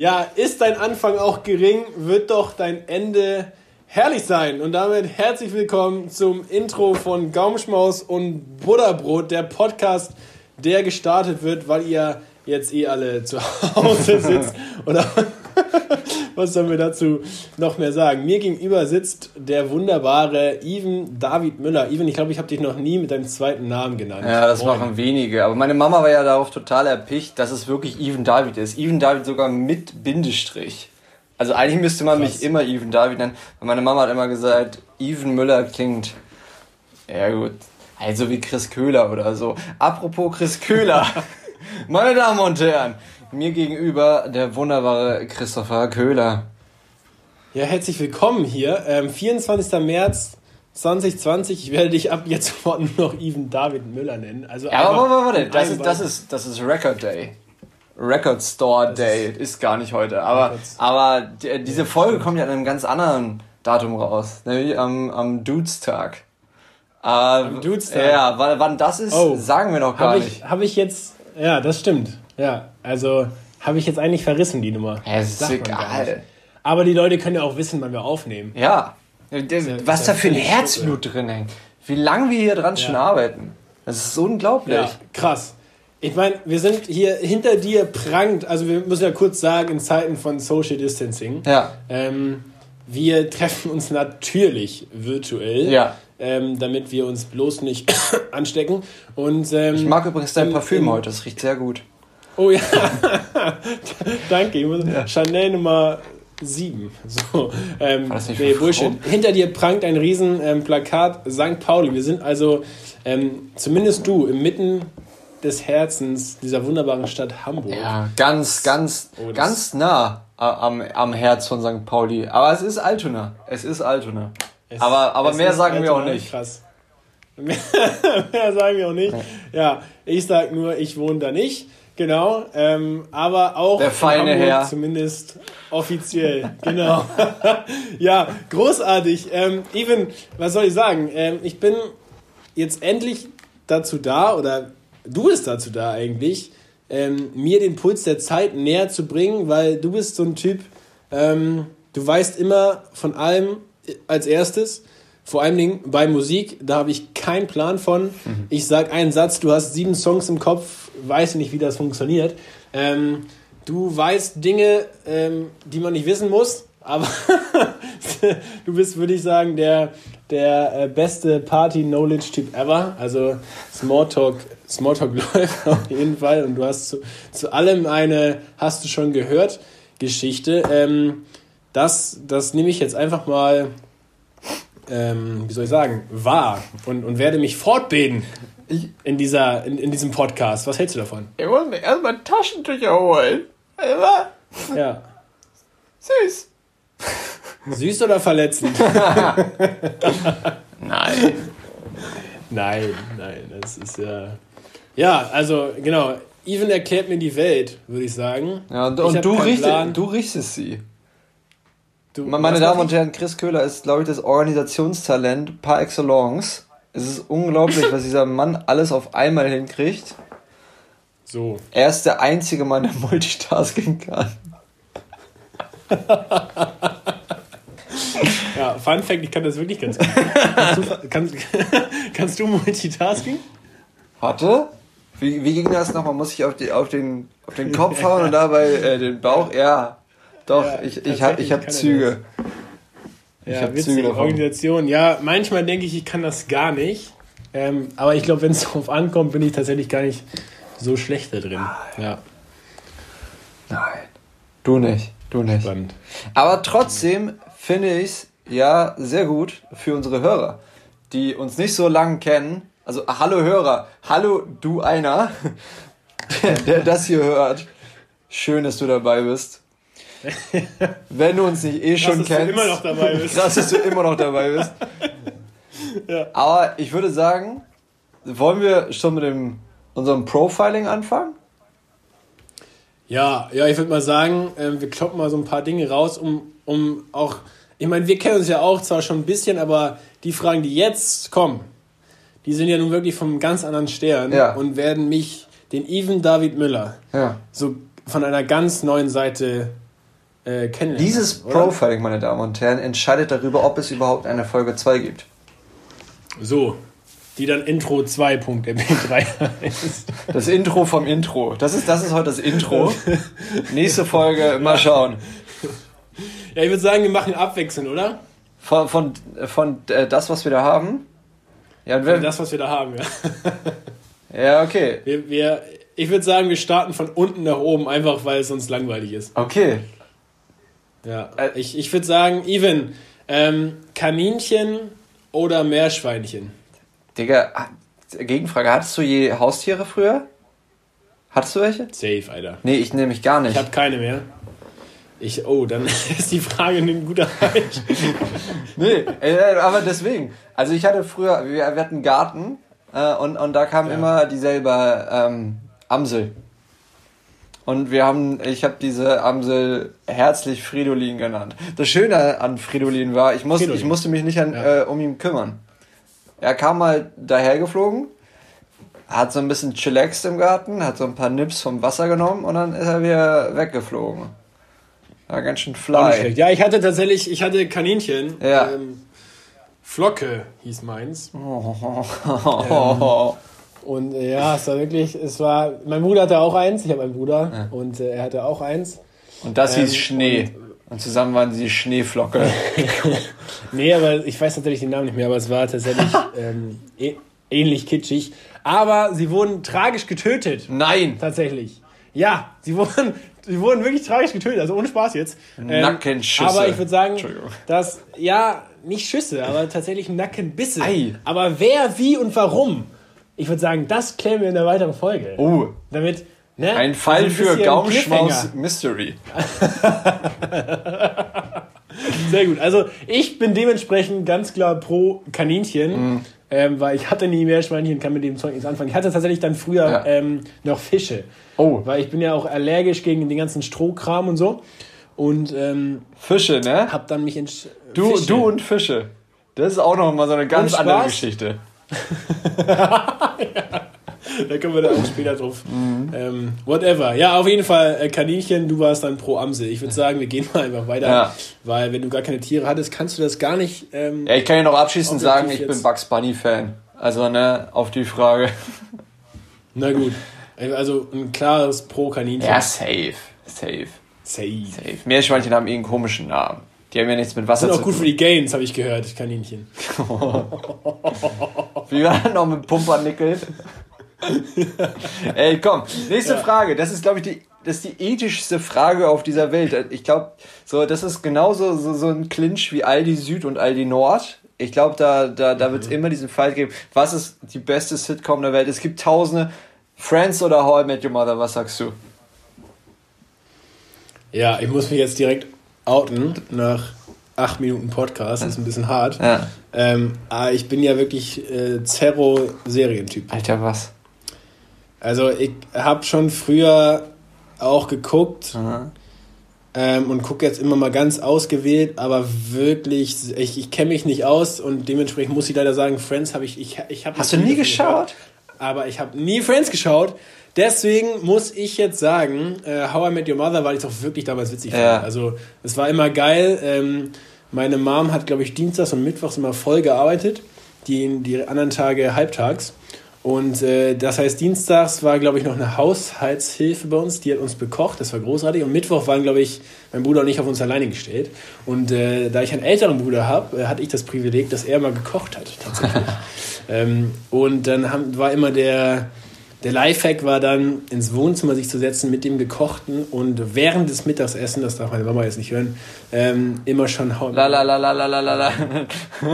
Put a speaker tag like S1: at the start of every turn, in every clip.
S1: Ja, ist dein Anfang auch gering, wird doch dein Ende herrlich sein. Und damit herzlich willkommen zum Intro von Gaumschmaus und Butterbrot, der Podcast, der gestartet wird, weil ihr jetzt eh alle zu Hause sitzt. Oder was sollen wir dazu noch mehr sagen? Mir gegenüber sitzt der wunderbare Even David Müller. Even, ich glaube, ich habe dich noch nie mit deinem zweiten Namen genannt.
S2: Ja, das Moin. machen wenige. Aber meine Mama war ja darauf total erpicht, dass es wirklich Even David ist. Even David sogar mit Bindestrich. Also eigentlich müsste man Krass. mich immer Even David nennen. Weil meine Mama hat immer gesagt, Even Müller klingt. Ja gut. Also wie Chris Köhler oder so. Apropos Chris Köhler. meine Damen und Herren. Mir gegenüber der wunderbare Christopher Köhler.
S1: Ja, herzlich willkommen hier. Ähm, 24. März 2020. Ich werde dich ab jetzt sofort nur noch Even David Müller nennen. Also
S2: ja, aber warte, warte. Das ist, das, ist, das ist Record Day. Record Store Day. Ist, ist gar nicht heute. Aber, aber diese Folge kommt ja an einem ganz anderen Datum raus. Nämlich am, am Dudes-Tag. am Dudes-Tag? Ja, wann das ist, oh, sagen wir noch gar
S1: hab
S2: nicht.
S1: Habe ich jetzt... Ja, das stimmt. Ja, also habe ich jetzt eigentlich verrissen, die Nummer.
S2: Ja, es ist egal.
S1: Aber die Leute können ja auch wissen, wann wir aufnehmen.
S2: Ja. Was da für ein Herzblut drin hängt. Wie lange wir hier dran ja. schon arbeiten. Das ist unglaublich. Ja,
S1: krass. Ich meine, wir sind hier hinter dir prangt. Also wir müssen ja kurz sagen, in Zeiten von Social Distancing. Ja. Ähm, wir treffen uns natürlich virtuell. Ja. Ähm, damit wir uns bloß nicht anstecken. Und, ähm,
S2: ich mag übrigens dein Parfüm heute, das riecht sehr gut.
S1: Oh ja, danke. Ja. Chanel Nummer 7. So, ähm, nee, Bullshit. Hinter dir prangt ein riesen ähm, Plakat St. Pauli. Wir sind also, ähm, zumindest du, inmitten des Herzens dieser wunderbaren Stadt Hamburg.
S2: Ja, ganz, ganz, oh, ganz nah am, am Herz von St. Pauli. Aber es ist Altona. Es ist Altona. Es, aber aber mehr sagen Altona, wir auch nicht.
S1: Krass. Mehr, mehr sagen wir auch nicht. Ja, ich sag nur, ich wohne da nicht. Genau, ähm, aber auch
S2: der feine Hamburg, Herr.
S1: zumindest offiziell. genau. ja, großartig. Ähm, Even, was soll ich sagen? Ähm, ich bin jetzt endlich dazu da, oder du bist dazu da eigentlich, ähm, mir den Puls der Zeit näher zu bringen, weil du bist so ein Typ, ähm, du weißt immer von allem als erstes. Vor allen Dingen bei Musik, da habe ich keinen Plan von. Mhm. Ich sage einen Satz, du hast sieben Songs im Kopf, weiß nicht, wie das funktioniert. Ähm, du weißt Dinge, ähm, die man nicht wissen muss, aber du bist, würde ich sagen, der, der äh, beste Party-Knowledge-Typ ever. Also Smalltalk, Smalltalk läuft auf jeden Fall und du hast zu, zu allem eine, hast du schon gehört, Geschichte. Ähm, das, das nehme ich jetzt einfach mal ähm, wie soll ich sagen, wahr und, und werde mich fortbilden in, dieser, in, in diesem Podcast. Was hältst du davon?
S2: Ich muss mir erstmal Taschentücher holen.
S1: Ja.
S2: Süß.
S1: Süß oder verletzend?
S2: nein.
S1: Nein, nein, das ist ja. Ja, also genau. Even erklärt mir die Welt, würde ich sagen.
S2: Ja, und, und du, riechst, du riechst sie. Du, Meine Damen und Herren, Chris Köhler ist, glaube ich, das Organisationstalent par excellence. Es ist unglaublich, was dieser Mann alles auf einmal hinkriegt.
S1: So.
S2: Er ist der einzige Mann, der Multitasking kann.
S1: ja, Fun Fact, ich kann das wirklich ganz gut. Kannst du, kannst, kannst du Multitasking?
S2: Warte. Wie, wie ging das noch? Man muss sich auf, die, auf, den, auf den Kopf hauen und dabei äh, den Bauch. Ja. Doch, ja, ich, ich habe ich hab Züge.
S1: Ich ja, davon. Organisation. Ja, manchmal denke ich, ich kann das gar nicht. Ähm, aber ich glaube, wenn es darauf ankommt, bin ich tatsächlich gar nicht so schlecht da drin. Nein. Ja.
S2: Nein. Du nicht. Du nicht. Spannend. Aber trotzdem finde ich es ja sehr gut für unsere Hörer, die uns nicht so lange kennen. Also, hallo Hörer, hallo du einer, der das hier hört. Schön, dass du dabei bist. Wenn du uns nicht eh schon krass, kennst.
S1: Dass du immer noch dabei bist.
S2: Krass, dass du immer noch dabei bist. ja. Aber ich würde sagen, wollen wir schon mit dem, unserem Profiling anfangen?
S1: Ja, ja, ich würde mal sagen, äh, wir kloppen mal so ein paar Dinge raus, um, um auch. Ich meine, wir kennen uns ja auch zwar schon ein bisschen, aber die Fragen, die jetzt kommen, die sind ja nun wirklich vom ganz anderen Stern ja. und werden mich, den Even David Müller, ja. so von einer ganz neuen Seite äh, kennenlernen.
S2: Dieses
S1: oder?
S2: Profiling, meine Damen und Herren, entscheidet darüber, ob es überhaupt eine Folge 2 gibt.
S1: So, die dann Intro 2.mp3 heißt.
S2: Das Intro vom Intro. Das ist, das ist heute das Intro. Nächste Folge, mal schauen.
S1: Ja, ich würde sagen, wir machen abwechselnd, oder?
S2: Von, von, von äh, das, was wir da haben. Ja, und wer,
S1: Das, was wir da haben, ja.
S2: ja okay.
S1: Wir, wir, ich würde sagen, wir starten von unten nach oben, einfach weil es sonst langweilig ist.
S2: Okay.
S1: Ja.
S2: Äh,
S1: Ich, ich würde sagen, Even, ähm, Kaninchen oder Meerschweinchen?
S2: Digga, Gegenfrage. Hattest du je Haustiere früher? Hattest du welche?
S1: Safe, Alter.
S2: Nee, ich nämlich gar nicht.
S1: Ich habe keine mehr. Ich, oh, dann ist die Frage ein guter Halt.
S2: Nee, äh, aber deswegen. Also ich hatte früher, wir, wir hatten einen Garten äh, und, und da kam
S1: Ja.
S2: immer dieselbe ähm, Amsel. Und wir haben, ich habe diese Amsel herzlich Fridolin genannt. Das Schöne an Fridolin war, ich, musste,
S1: Fridolin.
S2: ich musste mich nicht an,
S1: Ja.
S2: äh, um ihn kümmern. Er kam mal dahergeflogen, hat so ein bisschen chillaxt im Garten, hat so ein paar Nips vom Wasser genommen und dann ist er wieder weggeflogen. War ganz schön fly.
S1: Ja, ich hatte tatsächlich, ich hatte Kaninchen.
S2: Ja.
S1: Ähm, Flocke hieß meins.
S2: Oh.
S1: Und äh, ja, es war wirklich, es war, mein Bruder hatte auch eins, ich habe einen Bruder und äh, er hatte auch eins.
S2: Und das
S1: Ähm,
S2: hieß Schnee. Und, zusammen waren sie Schneeflocke.
S1: Nee, aber ich weiß natürlich den Namen nicht mehr, aber es war tatsächlich ähm, ä- ähnlich kitschig. Aber sie wurden tragisch getötet.
S2: Nein!
S1: Tatsächlich. Ja, sie wurden, sie wurden wirklich tragisch getötet, also ohne Spaß jetzt. Ähm,
S2: Nackenschüsse.
S1: Aber ich würde sagen, dass, ja, nicht Schüsse, aber tatsächlich Nackenbisse.
S2: Ei.
S1: Aber wer, wie und warum? Ich würde sagen, das klären wir in der weiteren Folge.
S2: Oh,
S1: Damit, ne?
S2: ein Fall
S1: so
S2: für
S1: bisschen
S2: Gaumschmaus. Mystery.
S1: Sehr gut. Also ich bin dementsprechend ganz klar pro Kaninchen,
S2: Mhm.
S1: ähm, weil ich hatte nie Meerschweinchen, kann mit dem Zeug nichts anfangen. Ich hatte tatsächlich dann früher
S2: Ja.
S1: ähm, noch Fische,
S2: Oh,
S1: weil ich bin ja auch allergisch gegen den ganzen Strohkram und so. Und ähm,
S2: Fische, ne?
S1: hab dann mich entsch...
S2: Du,
S1: Fische.
S2: du und Fische. Das ist auch noch mal so eine ganz andere
S1: Spaß?
S2: Geschichte.
S1: Da kommen wir dann auch später drauf.
S2: Mhm.
S1: Ähm, whatever. Ja, auf jeden Fall äh, Kaninchen, du warst dann pro Amsel. Ich würde sagen, wir gehen mal einfach weiter,
S2: Ja.
S1: weil wenn du gar keine Tiere hattest, kannst du das gar nicht... Ähm,
S2: Ja, ich kann ja noch abschließend sagen, ich bin. Bugs Bunny Fan. Also, ne, auf die Frage.
S1: Na gut. Also ein klares pro Kaninchen.
S2: Ja, safe. Safe.
S1: Safe.
S2: Safe. Meerschweinchen haben eh einen komischen Namen. Die haben ja nichts mit Wasser
S1: Sind auch
S2: zu
S1: gut für
S2: tun.
S1: die Gains, habe ich gehört, Kaninchen.
S2: Wie war das noch mit Pumpernickel? Ey, komm, nächste Frage. Das ist, glaube ich, die, das ist die ethischste Frage auf dieser Welt. Ich glaube, so, das ist genauso so, so ein Clinch wie Aldi Süd und Aldi Nord. Ich glaube, da, da, da wird es immer diesen Fight geben. Was ist die beste Sitcom der Welt? Es gibt tausende. Friends oder How I Met Your Mother, was sagst du?
S1: Ja, ich muss mich jetzt direkt outen nach acht Minuten Podcast. Das ist ein bisschen hart.
S2: Ja.
S1: Ähm, aber ich bin ja wirklich äh, Zerro-Serientyp.
S2: Alter, was?
S1: Also ich habe schon früher auch geguckt ähm, und gucke jetzt immer mal ganz ausgewählt, aber wirklich, ich, ich kenne mich nicht aus und dementsprechend muss ich leider sagen, Friends habe ich, ich, ich habe
S2: Hast du nie geschaut?
S1: aber ich habe nie Friends geschaut. Deswegen muss ich jetzt sagen, äh, How I Met Your Mother, weil ich es auch wirklich damals witzig
S2: Ja.
S1: fand. Also es war immer geil. Ähm, meine Mom hat, glaube ich, Dienstags und Mittwochs immer voll gearbeitet, die, die anderen Tage halbtags. Und äh, das heißt, Dienstags war, glaube ich, noch eine Haushaltshilfe bei uns, die hat uns bekocht, das war großartig. Und Mittwoch waren, glaube ich, mein Bruder und ich auf uns alleine gestellt. Und äh, da ich einen älteren Bruder habe, äh, hatte ich das Privileg, dass er mal gekocht hat, tatsächlich. ähm, und dann haben, war immer der, der Lifehack war dann, ins Wohnzimmer sich zu setzen mit dem Gekochten und während des Mittagsessens, das darf meine Mama jetzt nicht hören, ähm, immer schon hauen.
S2: La la la la la la la.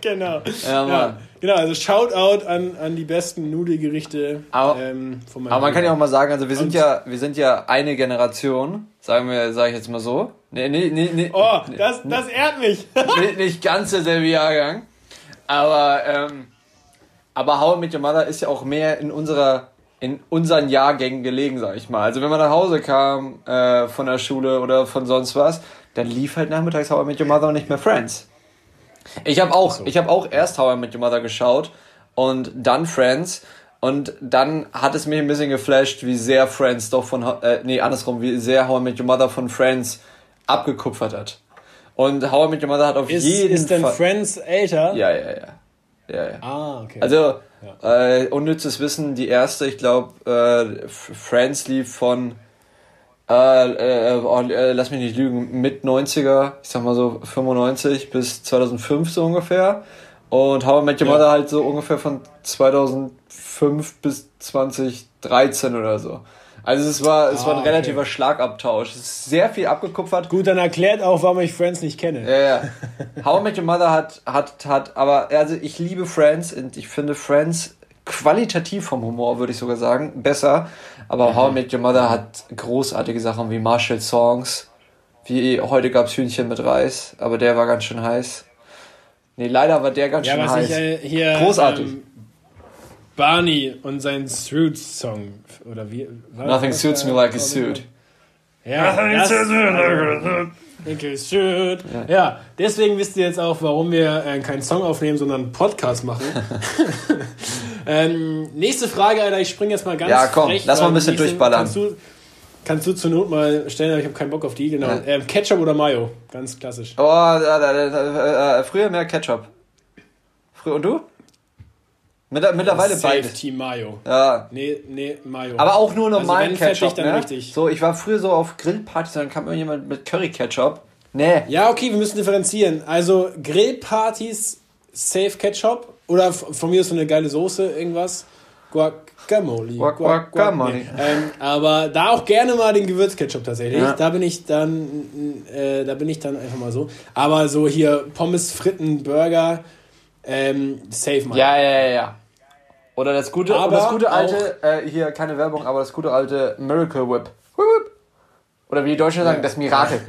S1: Genau.
S2: Ja, Mann.
S1: Ja, genau, also Shoutout an, an die besten Nudelgerichte
S2: Aber-
S1: ähm, von meinem
S2: Aber man kann ja auch mal sagen, also wir sind
S1: Und-
S2: ja, wir sind ja eine Generation, sagen wir, sage ich jetzt mal so. Nee, nee, nee, nee.
S1: Oh, das, das ehrt mich.
S2: nicht, nicht ganz derselbe Jahrgang. Aber, ähm, aber How I Met Your Mother ist ja auch mehr in unserer, in unseren Jahrgängen gelegen, sag ich mal. Also wenn man nach Hause kam, äh, von der Schule oder von sonst was, dann lief halt nachmittags How I Met Your Mother und nicht mehr Friends. Ich habe auch, ich habe auch erst How I Met Your Mother geschaut und dann Friends. Und dann hat es mich ein bisschen geflasht, wie sehr Friends doch von, äh, nee, andersrum, wie sehr How I Met Your Mother von Friends abgekupfert hat. Und How I Met Your Mother hat auf
S1: Ist,
S2: jeden
S1: ist denn
S2: Fall...
S1: Friends älter?
S2: Ja, ja, ja. Ja, ja.
S1: Ah, okay.
S2: Also, äh, unnützes Wissen, die erste, ich glaube, äh, Friends lief von, äh, äh, oh, äh, lass mich nicht lügen, mit 90er, ich sag mal so 95 bis 2005 so ungefähr. Und How I Met Your
S1: Ja.
S2: Mother halt so ungefähr von 2005 bis 2013 oder so. Also es war, es
S1: Ah,
S2: war ein
S1: okay.
S2: relativer Schlagabtausch. Es ist sehr viel abgekupfert.
S1: Gut, dann erklärt auch, warum ich Friends nicht kenne.
S2: Ja, ja. How I Met Your Mother hat, hat, hat, aber also ich liebe Friends und ich finde Friends qualitativ vom Humor, würde ich sogar sagen, besser. Aber How I Met Your Mother hat großartige Sachen wie Marshall Songs, wie heute gab's Hühnchen mit Reis, aber der war ganz schön heiß. Nee, leider war der ganz
S1: Ja,
S2: schön
S1: was
S2: heiß.
S1: ich äh, hier.
S2: Großartig.
S1: Ähm, Barney und sein Suits-Song. Oder wie? war-
S2: Nothing suits me like a suit.
S1: Ja, das, Like a suit. Ja. deswegen wisst ihr jetzt auch, warum wir äh, keinen Song aufnehmen, sondern einen Podcast machen. ähm, nächste Frage, Alter, ich springe jetzt mal ganz
S2: Ja, komm,
S1: frech,
S2: lass mal ein bisschen
S1: nächste-
S2: durchballern.
S1: Kannst du, kannst du zur Not mal stellen, aber ich habe keinen Bock auf die. Genau.
S2: Ja.
S1: Ähm, Ketchup oder Mayo? Ganz klassisch.
S2: Oh, da, da, da, da, äh, früher mehr Ketchup. Früher, und du? Mittler- Mittlerweile
S1: Safe
S2: beides.
S1: Team Mayo.
S2: Ja,
S1: Nee, nee, Mayo.
S2: Aber auch nur
S1: Also
S2: normalen
S1: fettig,
S2: Ketchup,
S1: dann
S2: ne?
S1: richtig.
S2: So, ich war früher so auf Grillpartys, dann kam irgendjemand mit Curry-Ketchup. Nee.
S1: Ja, okay, wir müssen differenzieren. Also Grillpartys, Safe Ketchup oder von mir ist so eine geile Soße, irgendwas. Guacamole.
S2: Guac- Guacamole.
S1: Nee. Ähm, aber da auch gerne mal den Gewürzketchup tatsächlich.
S2: Ja.
S1: Da bin ich dann, äh, da bin ich dann einfach mal so. Aber so hier Pommes, Fritten, Burger, ähm, safe mal.
S2: Ja, ja, ja, ja. Oder das gute,
S1: Aber
S2: das gute alte, äh, hier keine Werbung, aber das gute alte Miracle Whip. Oder wie die Deutschen sagen, das Mirakel.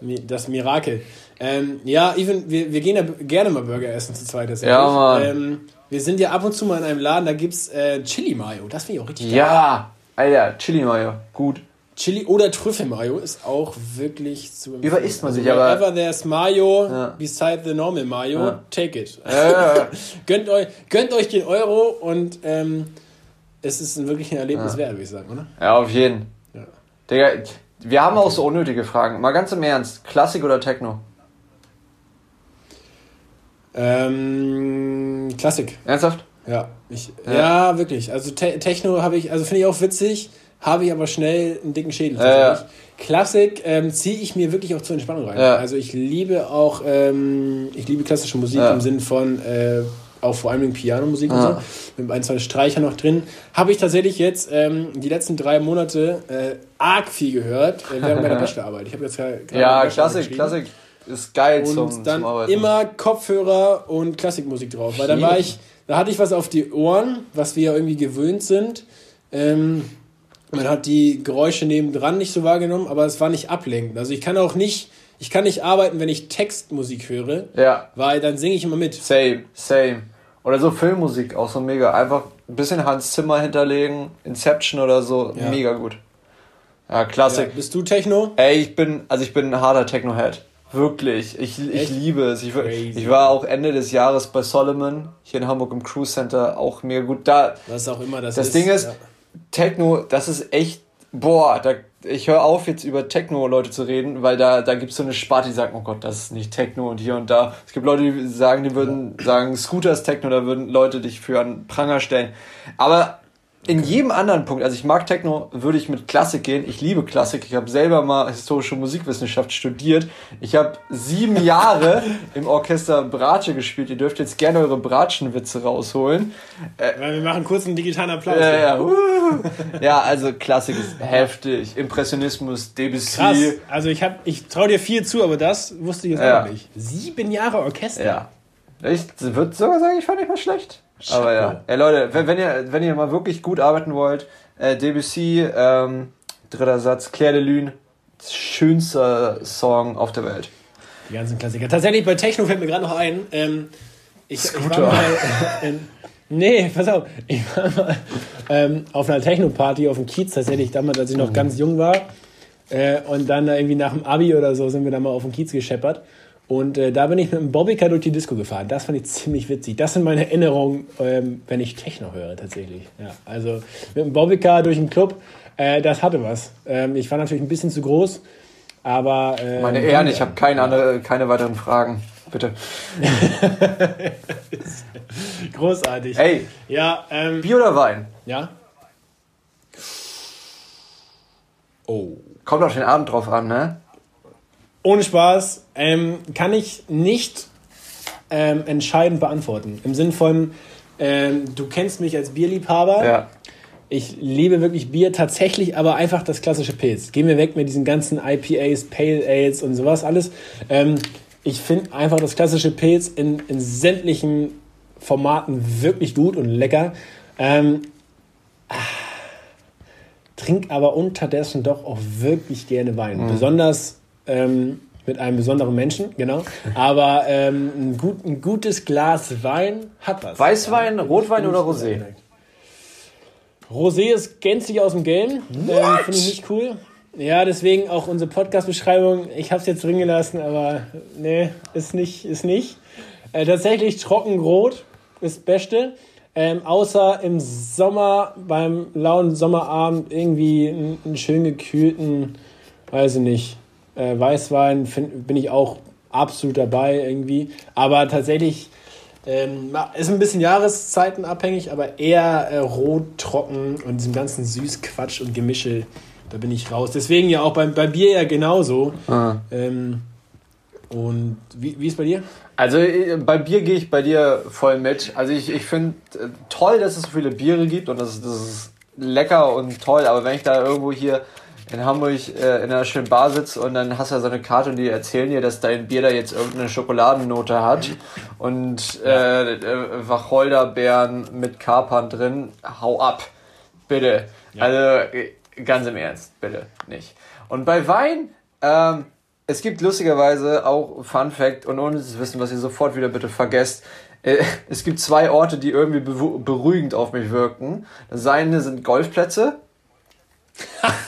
S1: Mi- Das Mirakel. Ähm, ja, Even, wir, wir gehen ja gerne mal Burger essen zu zweit.
S2: Ja, Mann.
S1: Ähm, wir sind ja ab und zu mal in einem Laden, da gibt's äh, Chili Mayo. Das finde ich auch richtig geil.
S2: Ja, Alter, Chili Mayo. Gut.
S1: Chili oder Trüffel Mayo ist auch wirklich zu empfehlen.
S2: Überisst man sich,
S1: also,
S2: aber-
S1: Wherever there's Mayo
S2: Ja.
S1: beside the normal Mayo,
S2: Ja.
S1: take it.
S2: Ja,
S1: gönnt, euch, gönnt euch den Euro und ähm, es ist wirklich ein Erlebnis wert, würde ich sagen, oder?
S2: ja, auf jeden.
S1: Ja.
S2: Digga, wir haben auch so unnötige Fragen. Mal ganz im Ernst. Klassik oder Techno?
S1: Ähm, Klassik.
S2: Ernsthaft?
S1: Ja, ich,
S2: Ja.
S1: ja. wirklich. Also Te Techno habe ich, also finde ich auch witzig, habe ich aber schnell einen dicken Schädel.
S2: Ja.
S1: Klassik ähm, ziehe ich mir wirklich auch zur Entspannung rein.
S2: Ja.
S1: Also ich liebe auch, ähm, ich liebe klassische Musik
S2: Ja.
S1: im Sinn von äh, auch vor allem Pianomusik und
S2: Ja.
S1: so, mit ein, zwei Streichern noch drin. Habe ich tatsächlich jetzt ähm, die letzten drei Monate äh, arg viel gehört äh, während meiner Bachelorarbeit. Ich habe jetzt gerade
S2: Ja, Klassik. Klassik ist geil
S1: Und
S2: zum,
S1: dann
S2: zum Arbeiten.
S1: immer Kopfhörer und Klassikmusik drauf. Weil dann war ich, da hatte ich was auf die Ohren, was wir ja irgendwie gewöhnt sind. Ähm, man hat die Geräusche nebendran nicht so wahrgenommen, aber es war nicht ablenkend. Also ich kann auch nicht, ich kann nicht arbeiten, wenn ich Textmusik höre,
S2: Ja,
S1: weil dann singe ich immer mit.
S2: same, same. Oder so Filmmusik, auch so mega. Einfach ein bisschen Hans Zimmer hinterlegen, Inception oder so,
S1: Ja.
S2: mega gut. Ja,
S1: Ja,
S2: Klassik.
S1: bist du Techno?
S2: Ey, ich bin, also ich bin ein harter Techno-Head. Wirklich. Ich, ich liebe es. Ich,
S1: Crazy.
S2: ich war auch Ende des Jahres bei Solomon, hier in Hamburg im Cruise Center, auch mega gut. Da,
S1: Was auch immer das,
S2: Das
S1: ist.
S2: Ding ist,
S1: ja.
S2: Techno, das ist echt, boah, da, ich höre auf jetzt über Techno-Leute zu reden, weil da, da gibt es so eine Sparte, die sagt, oh Gott, das ist nicht Techno und hier und da. Es gibt Leute, die sagen, die würden sagen, Scooter ist Techno, da würden Leute dich für einen Pranger stellen. Aber in jedem anderen Punkt, also ich mag Techno, würde ich mit Klassik gehen. Ich liebe Klassik. Ich habe selber mal historische Musikwissenschaft studiert. Ich habe sieben Jahre im Orchester Bratsche gespielt. Ihr dürft jetzt gerne eure Bratschenwitze rausholen.
S1: Weil wir machen kurz einen digitalen Applaus.
S2: Ja, ja, uh. ja, also Klassik ist heftig. Impressionismus, Debussy.
S1: Krass. Also ich hab, ich traue dir viel zu, aber das wusste ich jetzt
S2: Ja.
S1: auch nicht. Sieben Jahre Orchester.
S2: Ja. Ich würde sogar sagen, ich fand nicht mal schlecht. Aber ja. Ey Leute, wenn, wenn, ihr, wenn ihr mal wirklich gut arbeiten wollt, äh, Debussy, ähm, dritter Satz, Claire de Lune, schönster Song auf der Welt.
S1: Die ganzen Klassiker. Tatsächlich bei Techno fällt mir gerade noch ein. Ähm, ich, ich war mal in, Nee, pass auf. Ich war mal ähm, auf einer Techno-Party auf dem Kiez tatsächlich, damals, als ich noch ganz jung war. Äh, und dann irgendwie nach dem Abi oder so sind wir dann mal auf dem Kiez gescheppert. Und äh, da bin ich mit einem Bobbycar durch die Disco gefahren. Das fand ich ziemlich witzig. Das sind meine Erinnerungen, ähm, wenn ich Techno höre, tatsächlich. Ja, also mit einem Bobbycar durch den Club, äh, das hatte was. Ähm, ich war natürlich ein bisschen zu groß, aber. Äh,
S2: meine Ehren, ich habe keine, andere, keine weiteren Fragen. Bitte.
S1: Großartig.
S2: Ey.
S1: Ja, ähm,
S2: Bier oder Wein?
S1: Ja.
S2: Oh. Kommt auf den Abend drauf an, ne?
S1: Ohne Spaß ähm, kann ich nicht ähm, entscheidend beantworten. Im Sinn von, ähm, du kennst mich als Bierliebhaber.
S2: Ja.
S1: Ich liebe wirklich Bier, tatsächlich aber einfach das klassische Pilz. Gehen wir weg mit diesen ganzen IPAs, Pale Ales und sowas alles. Ich finde einfach das klassische Pilz in, in sämtlichen Formaten wirklich gut und lecker. Ähm, ah, trink aber unterdessen doch auch wirklich gerne Wein. Mhm. Besonders ähm, mit einem besonderen Menschen, genau. Aber ähm, ein, gut, ein, gutes Glas Wein hat was.
S2: Weißwein. Rotwein oder Rosé?
S1: Rosé ist gänzlich aus dem Game. Ähm, Finde ich nicht cool. Ja, deswegen auch unsere Podcast-Beschreibung. Ich habe es jetzt drin gelassen, aber nee, ist nicht. Ist nicht. Äh, tatsächlich trockenrot ist das Beste. Ähm, außer im Sommer, beim lauen Sommerabend, irgendwie einen, schön gekühlten, weiß ich nicht, äh, Weißwein find, bin ich auch absolut dabei irgendwie. Aber tatsächlich ähm, ist ein bisschen jahreszeitenabhängig, aber eher äh, rot, trocken und diesem ganzen Süßquatsch und Gemische, da bin ich raus. Deswegen ja auch beim, bei Bier ja genauso. Ah. Ähm, und wie, wie ist bei dir?
S2: Also äh, bei Bier gehe ich bei dir voll mit. Also ich, ich finde äh, toll, dass es so viele Biere gibt und das, das ist lecker und toll. Aber wenn ich da irgendwo hier in Hamburg äh, in einer schönen Bar sitze und dann hast du ja so eine Karte und die erzählen dir, dass dein Bier da jetzt irgendeine Schokoladennote hat und äh, äh, Wacholderbeeren mit Kapern drin, hau ab. Bitte. Ja. Also äh, ganz im Ernst, bitte nicht. Und bei Wein, ähm, es gibt lustigerweise auch Fun Fact und ohne zu wissen, was ihr sofort wieder bitte vergesst. Äh, es gibt zwei Orte, die irgendwie beruhigend auf mich wirken. Das eine sind Golfplätze.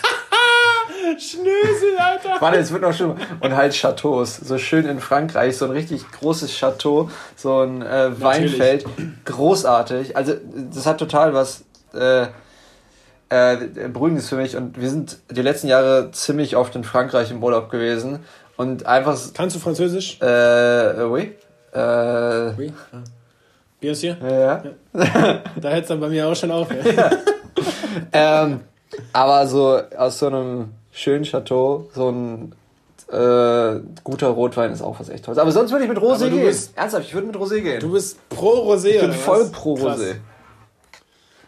S1: Schnösel, Alter.
S2: Warte, es wird noch schlimmer. Und halt Chateaus. So schön in Frankreich, so ein richtig großes Chateau, so ein äh, Weinfeld. Großartig. Also, das hat total was äh, äh, Beruhigendes für mich. Und wir sind die letzten Jahre ziemlich oft in Frankreich im Urlaub gewesen. Und einfach.
S1: Kannst du Französisch?
S2: Äh, oui. Äh, oui.
S1: Bien sûr.
S2: Ja.
S1: ja. da hört es dann bei mir auch schon auf. Ja.
S2: ähm, aber so aus so einem schönen Chateau, so ein äh, guter Rotwein ist auch was echt Tolles. Aber sonst würde ich mit Rosé gehen.
S1: Bist,
S2: Ernsthaft, ich würde mit Rosé gehen.
S1: Du bist pro Rosé,
S2: Ich bin voll was? pro Krass.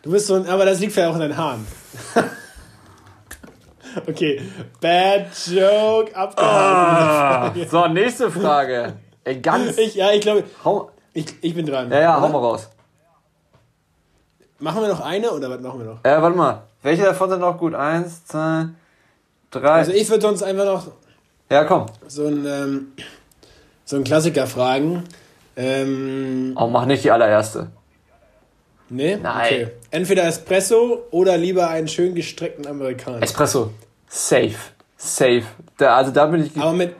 S1: Du bist so ein, aber das liegt ja auch in deinen Haaren. okay, bad joke, abgehalten.
S2: Ah, so, nächste Frage. Ey, ganz.
S1: Ich, ja, ich glaube, ich, ich bin dran.
S2: Ja, ja, oder? hau mal raus.
S1: Machen wir noch eine oder was machen wir noch?
S2: Äh, warte mal. Welche davon sind noch gut? Eins, zwei, drei.
S1: Also ich würde sonst einfach noch.
S2: Ja, komm.
S1: So ein, ähm, so ein Klassiker fragen. Ähm,
S2: oh, mach nicht die allererste.
S1: Nee?
S2: Nein. Okay.
S1: Entweder Espresso oder lieber einen schön gestreckten Amerikaner.
S2: Espresso. Safe. Safe. Da, also da bin ich.
S1: Aber mit,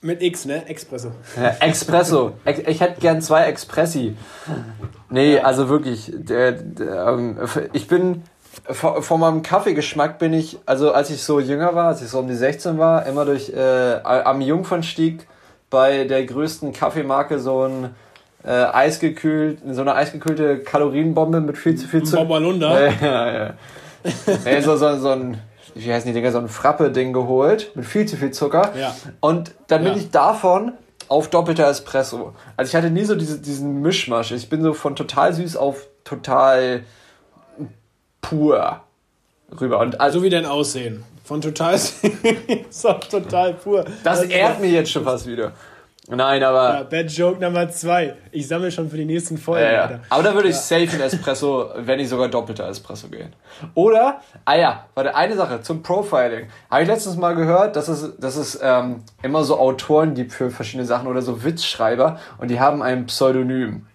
S1: mit X, ne? Espresso.
S2: Ja, Espresso. Ich hätte gern zwei Expressi. Nee, also wirklich. Der, der, ähm, ich bin. Von meinem Kaffeegeschmack bin ich, also als ich so jünger war, als ich so um die 16 war, immer durch äh, am Jungfernstieg bei der größten Kaffeemarke so ein äh, eisgekühlt, so eine eisgekühlte Kalorienbombe mit viel zu viel Zucker.
S1: Bombalunda.
S2: Ja, ja, ja. nee, so, so, so ein, wie heißen die Dinger, so ein Frappe-Ding geholt mit viel zu viel Zucker.
S1: Ja.
S2: Und dann bin ja. ich davon auf doppelter Espresso. Also ich hatte nie so diese, diesen Mischmasch. Ich bin so von total süß auf total pur rüber. Und
S1: also, so wie dein Aussehen. Von total süß auf total pur.
S2: Das, das ehrt mir jetzt schon fast wieder. Nein, aber.
S1: Ja, Bad Joke Nummer zwei. Ich sammle schon für die nächsten Folgen. Ja,
S2: ja. Aber da würde ich safe in Espresso, wenn ich sogar doppelter Espresso gehen. Oder, ah ja, warte, eine Sache zum Profiling. Habe ich letztens mal gehört, dass es, dass es ähm, immer so Autoren gibt für verschiedene Sachen oder so Witzschreiber und die haben ein Pseudonym.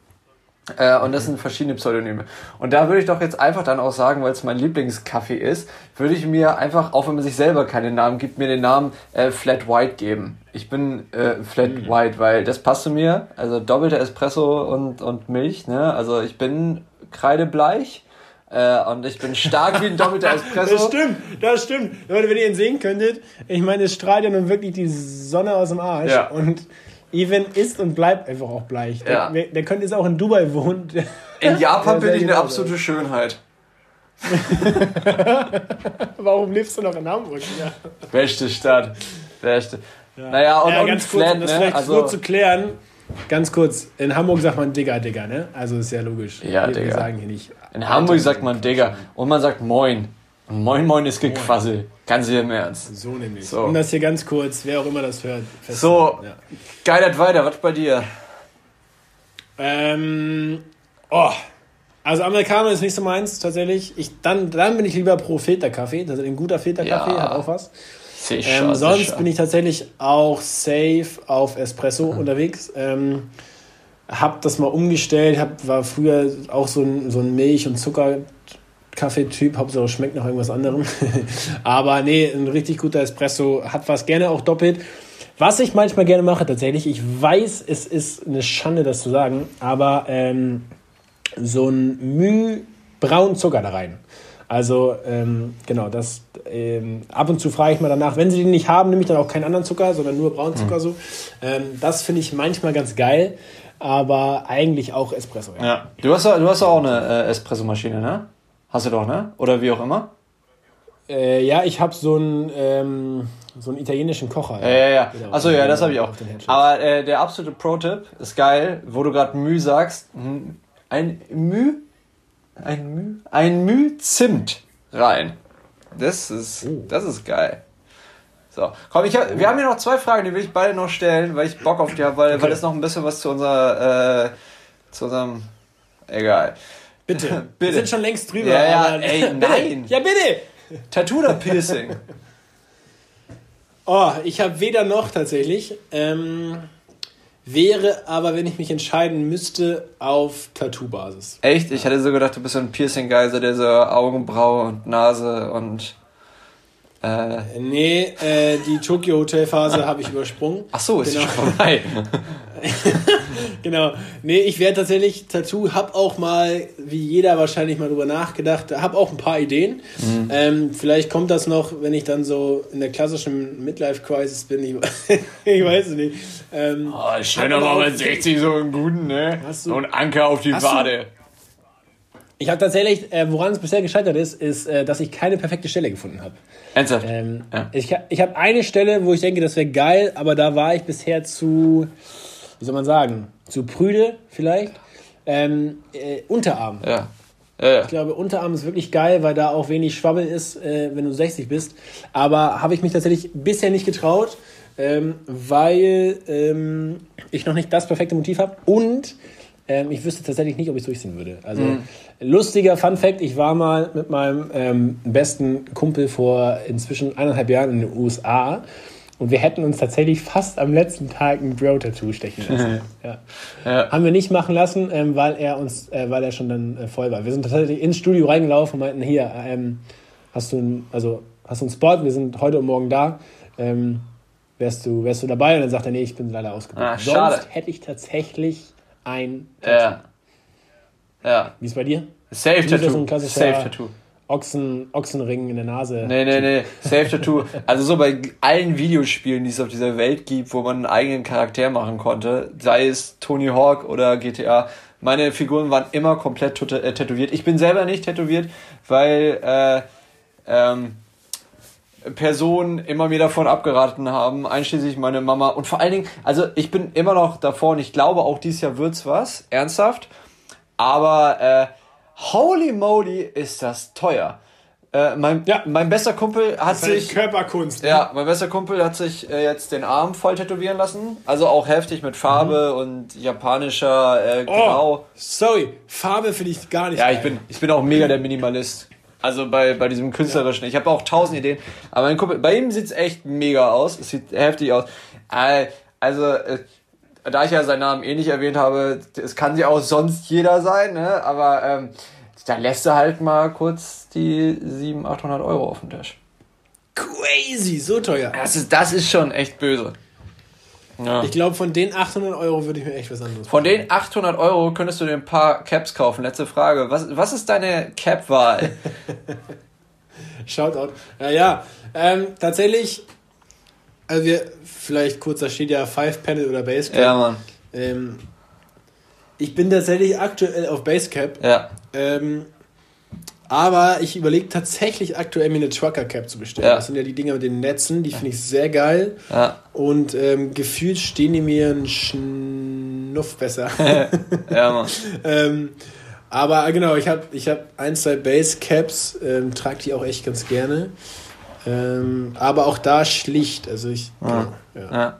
S2: Äh, und das sind verschiedene Pseudonyme. Und da würde ich doch jetzt einfach dann auch sagen, weil es mein Lieblingskaffee ist, würde ich mir einfach, auch wenn man sich selber keinen Namen gibt, mir den Namen äh, Flat White geben. Ich bin äh, Flat mhm. White, weil das passt zu mir. Also doppelter Espresso und, und Milch. Ne? Also ich bin kreidebleich. Äh, und ich bin stark wie ein doppelter Espresso.
S1: Das stimmt, das stimmt. Leute, wenn ihr ihn sehen könntet, ich meine, es strahlt ja nun wirklich die Sonne aus dem Arsch. Ja. Und Even ist und bleibt einfach auch bleich. Der, ja. der könnte jetzt auch in Dubai wohnen.
S2: In Japan bin ich eine absolute Schönheit.
S1: Warum lebst du noch in Hamburg? Ja.
S2: Beste Stadt. Beste. Ja. Naja, und, ja,
S1: ganz und kurz, Flat, um das ne? vielleicht also, nur zu klären, ganz kurz, in Hamburg sagt man Digga, Digga, ne? Also ist ja logisch. Ja, wir, Digga. Wir sagen
S2: hier nicht. In Hamburg sagt man Digga und man sagt Moin. Moin Moin ist Gequassel. Ganz im Ernst.
S1: So nämlich. So. Und das hier ganz kurz, wer auch immer das hört.
S2: So, ja. geilert weiter, was bei dir?
S1: Ähm, oh, also Amerikaner ist nicht so meins, tatsächlich. Ich, dann, dann bin ich lieber pro Filterkaffee. Also ein guter Filterkaffee ja. hat auch was. Sicher, ähm, sonst sicher. bin ich tatsächlich auch safe auf Espresso mhm. unterwegs. Ähm, hab das mal umgestellt, hab, war früher auch so ein, so ein Milch- und Zucker- Kaffeetyp, Hauptsache schmeckt nach irgendwas anderem. Aber nee, ein richtig guter Espresso hat was gerne auch doppelt. Was ich manchmal gerne mache tatsächlich, ich weiß, es ist eine Schande, das zu sagen, aber ähm, so ein Müh braunen Zucker da rein. Also ähm, genau, das ähm, ab und zu frage ich mal danach, wenn sie den nicht haben, nehme ich dann auch keinen anderen Zucker, sondern nur Braunzucker mhm. so. Ähm, das finde ich manchmal ganz geil, aber eigentlich auch Espresso.
S2: Ja. ja. Du hast du hast auch eine äh, Espresso-Maschine, ne? Hast du doch, ne? Oder wie auch immer?
S1: Äh, ja, ich habe so einen ähm, so einen italienischen Kocher.
S2: Ja, ja, ja. Genau. Achso, ja, das habe ich auch. Aber äh, der absolute Pro-Tipp ist geil, wo du gerade Müh sagst. Hm, ein Müh, ein Müh, ein Müh Zimt rein. Das ist, oh. das ist geil. So, komm, ich hab, wir haben hier noch zwei Fragen, die will ich beide noch stellen, weil ich Bock auf die habe, weil, okay. weil das noch ein bisschen was zu unserer, äh, zu unserem, egal.
S1: Bitte. bitte. Wir sind schon längst drüber.
S2: Ja, ja, ey, nein.
S1: Ja, bitte.
S2: Tattoo oder Piercing?
S1: oh, ich habe weder noch tatsächlich. Ähm, wäre aber, wenn ich mich entscheiden müsste, auf Tattoo-Basis.
S2: Echt? Ich hätte so gedacht, du bist so ein Piercing-Geiser, der so Augenbraue und Nase und.
S1: Äh nee, äh, die Tokyo Hotel Phase habe ich übersprungen.
S2: Ach so, ist genau. schon vorbei.
S1: genau. Nee, ich werde tatsächlich Tattoo, hab auch mal, wie jeder wahrscheinlich mal drüber nachgedacht, hab auch ein paar Ideen. Mhm. Ähm, vielleicht kommt das noch, wenn ich dann so in der klassischen Midlife-Crisis bin. Ich, ich, weiß es nicht. Ähm,
S2: oh, schön aber mit 60 so einen guten, ne? So ein Anker auf die Wade.
S1: Ich habe tatsächlich, äh, woran es bisher gescheitert ist, ist, äh, dass ich keine perfekte Stelle gefunden habe. Ernsthaft? Ähm, ja. Ich, ich habe eine Stelle, wo ich denke, das wäre geil, aber da war ich bisher zu, wie soll man sagen, zu prüde vielleicht. Ähm, äh, Unterarm. Ja. Ja, ja. Ich glaube, Unterarm ist wirklich geil, weil da auch wenig Schwabbel ist, äh, wenn du 60 bist. Aber habe ich mich tatsächlich bisher nicht getraut, ähm, weil ähm, ich noch nicht das perfekte Motiv habe und ähm, ich wüsste tatsächlich nicht, ob ich es durchziehen würde. Also mhm. lustiger Fun Fact: Ich war mal mit meinem ähm, besten Kumpel vor inzwischen eineinhalb Jahren in den USA und wir hätten uns tatsächlich fast am letzten Tag ein Bro-Tattoo stechen lassen. ja. Ja. Haben wir nicht machen lassen, ähm, weil er uns, äh, weil er schon dann äh, voll war. Wir sind tatsächlich ins Studio reingelaufen und meinten, hier, ähm, hast du ein, also hast du einen Spot, wir sind heute und morgen da. Ähm, wärst du, wärst du dabei? Und dann sagt er, nee, ich bin leider ausgebucht. Ah, Sonst hätte ich tatsächlich ein
S2: Tattoo. Ja. ja.
S1: Wie ist bei dir?
S2: Safe Tattoo. So Safe Tattoo.
S1: Ochsen, Ochsenring in der Nase.
S2: Nee, nee, nee. Safe Tattoo. Also so bei allen Videospielen, die es auf dieser Welt gibt, wo man einen eigenen Charakter machen konnte, sei es Tony Hawk oder GTA, meine Figuren waren immer komplett äh, tätowiert. Ich bin selber nicht tätowiert, weil äh, ähm, Personen immer mir davon abgeraten haben, einschließlich meine Mama. Und vor allen Dingen, also ich bin immer noch davor und ich glaube auch dieses Jahr wird's was, ernsthaft. Aber äh, holy moly, ist das teuer. Äh, mein, ja. mein bester Kumpel hat sich.
S1: Körperkunst.
S2: Ne? Ja, mein bester Kumpel hat sich äh, jetzt den Arm voll tätowieren lassen. Also auch heftig mit Farbe mhm. und japanischer äh, oh, Grau. Oh,
S1: sorry, Farbe finde ich gar nicht.
S2: Ja, geil. ich bin, ich bin auch mega der Minimalist. Also bei, bei diesem künstlerischen. Ja. Ich habe auch tausend Ideen. Aber mein Kumpel, bei ihm sieht's echt mega aus. Es sieht heftig aus. Äh, also, äh, da ich ja seinen Namen eh nicht erwähnt habe, es kann ja auch sonst jeder sein, ne? aber ähm, da lässt er halt mal kurz die 700, 800 Euro auf den Tisch.
S1: Crazy, so teuer.
S2: Das ist, das ist schon echt böse.
S1: Ja. Ich glaube, von den 800 Euro würde ich mir echt was anderes
S2: Von den 800 Euro könntest du dir ein paar Caps kaufen. Letzte Frage. Was, was ist deine Cap-Wahl?
S1: Shoutout. Ja, ja. Ähm, tatsächlich, also wir, vielleicht kurz, da steht ja Five Panel oder Basecap. Ja, Mann. Ähm, ich bin tatsächlich aktuell auf Basecap. Ja. Ähm, aber ich überlege tatsächlich aktuell mir eine Trucker Cap zu bestellen. Ja. Das sind ja die Dinger mit den Netzen, die finde ich sehr geil. Ja. Und ähm, gefühlt stehen die mir einen Schnuff besser. ja, Mann. ähm, aber genau, ich habe ich hab ein, zwei Base Caps, ähm, trage die auch echt ganz gerne. Ähm, aber auch da schlicht. Also ich. Ja. ja. ja.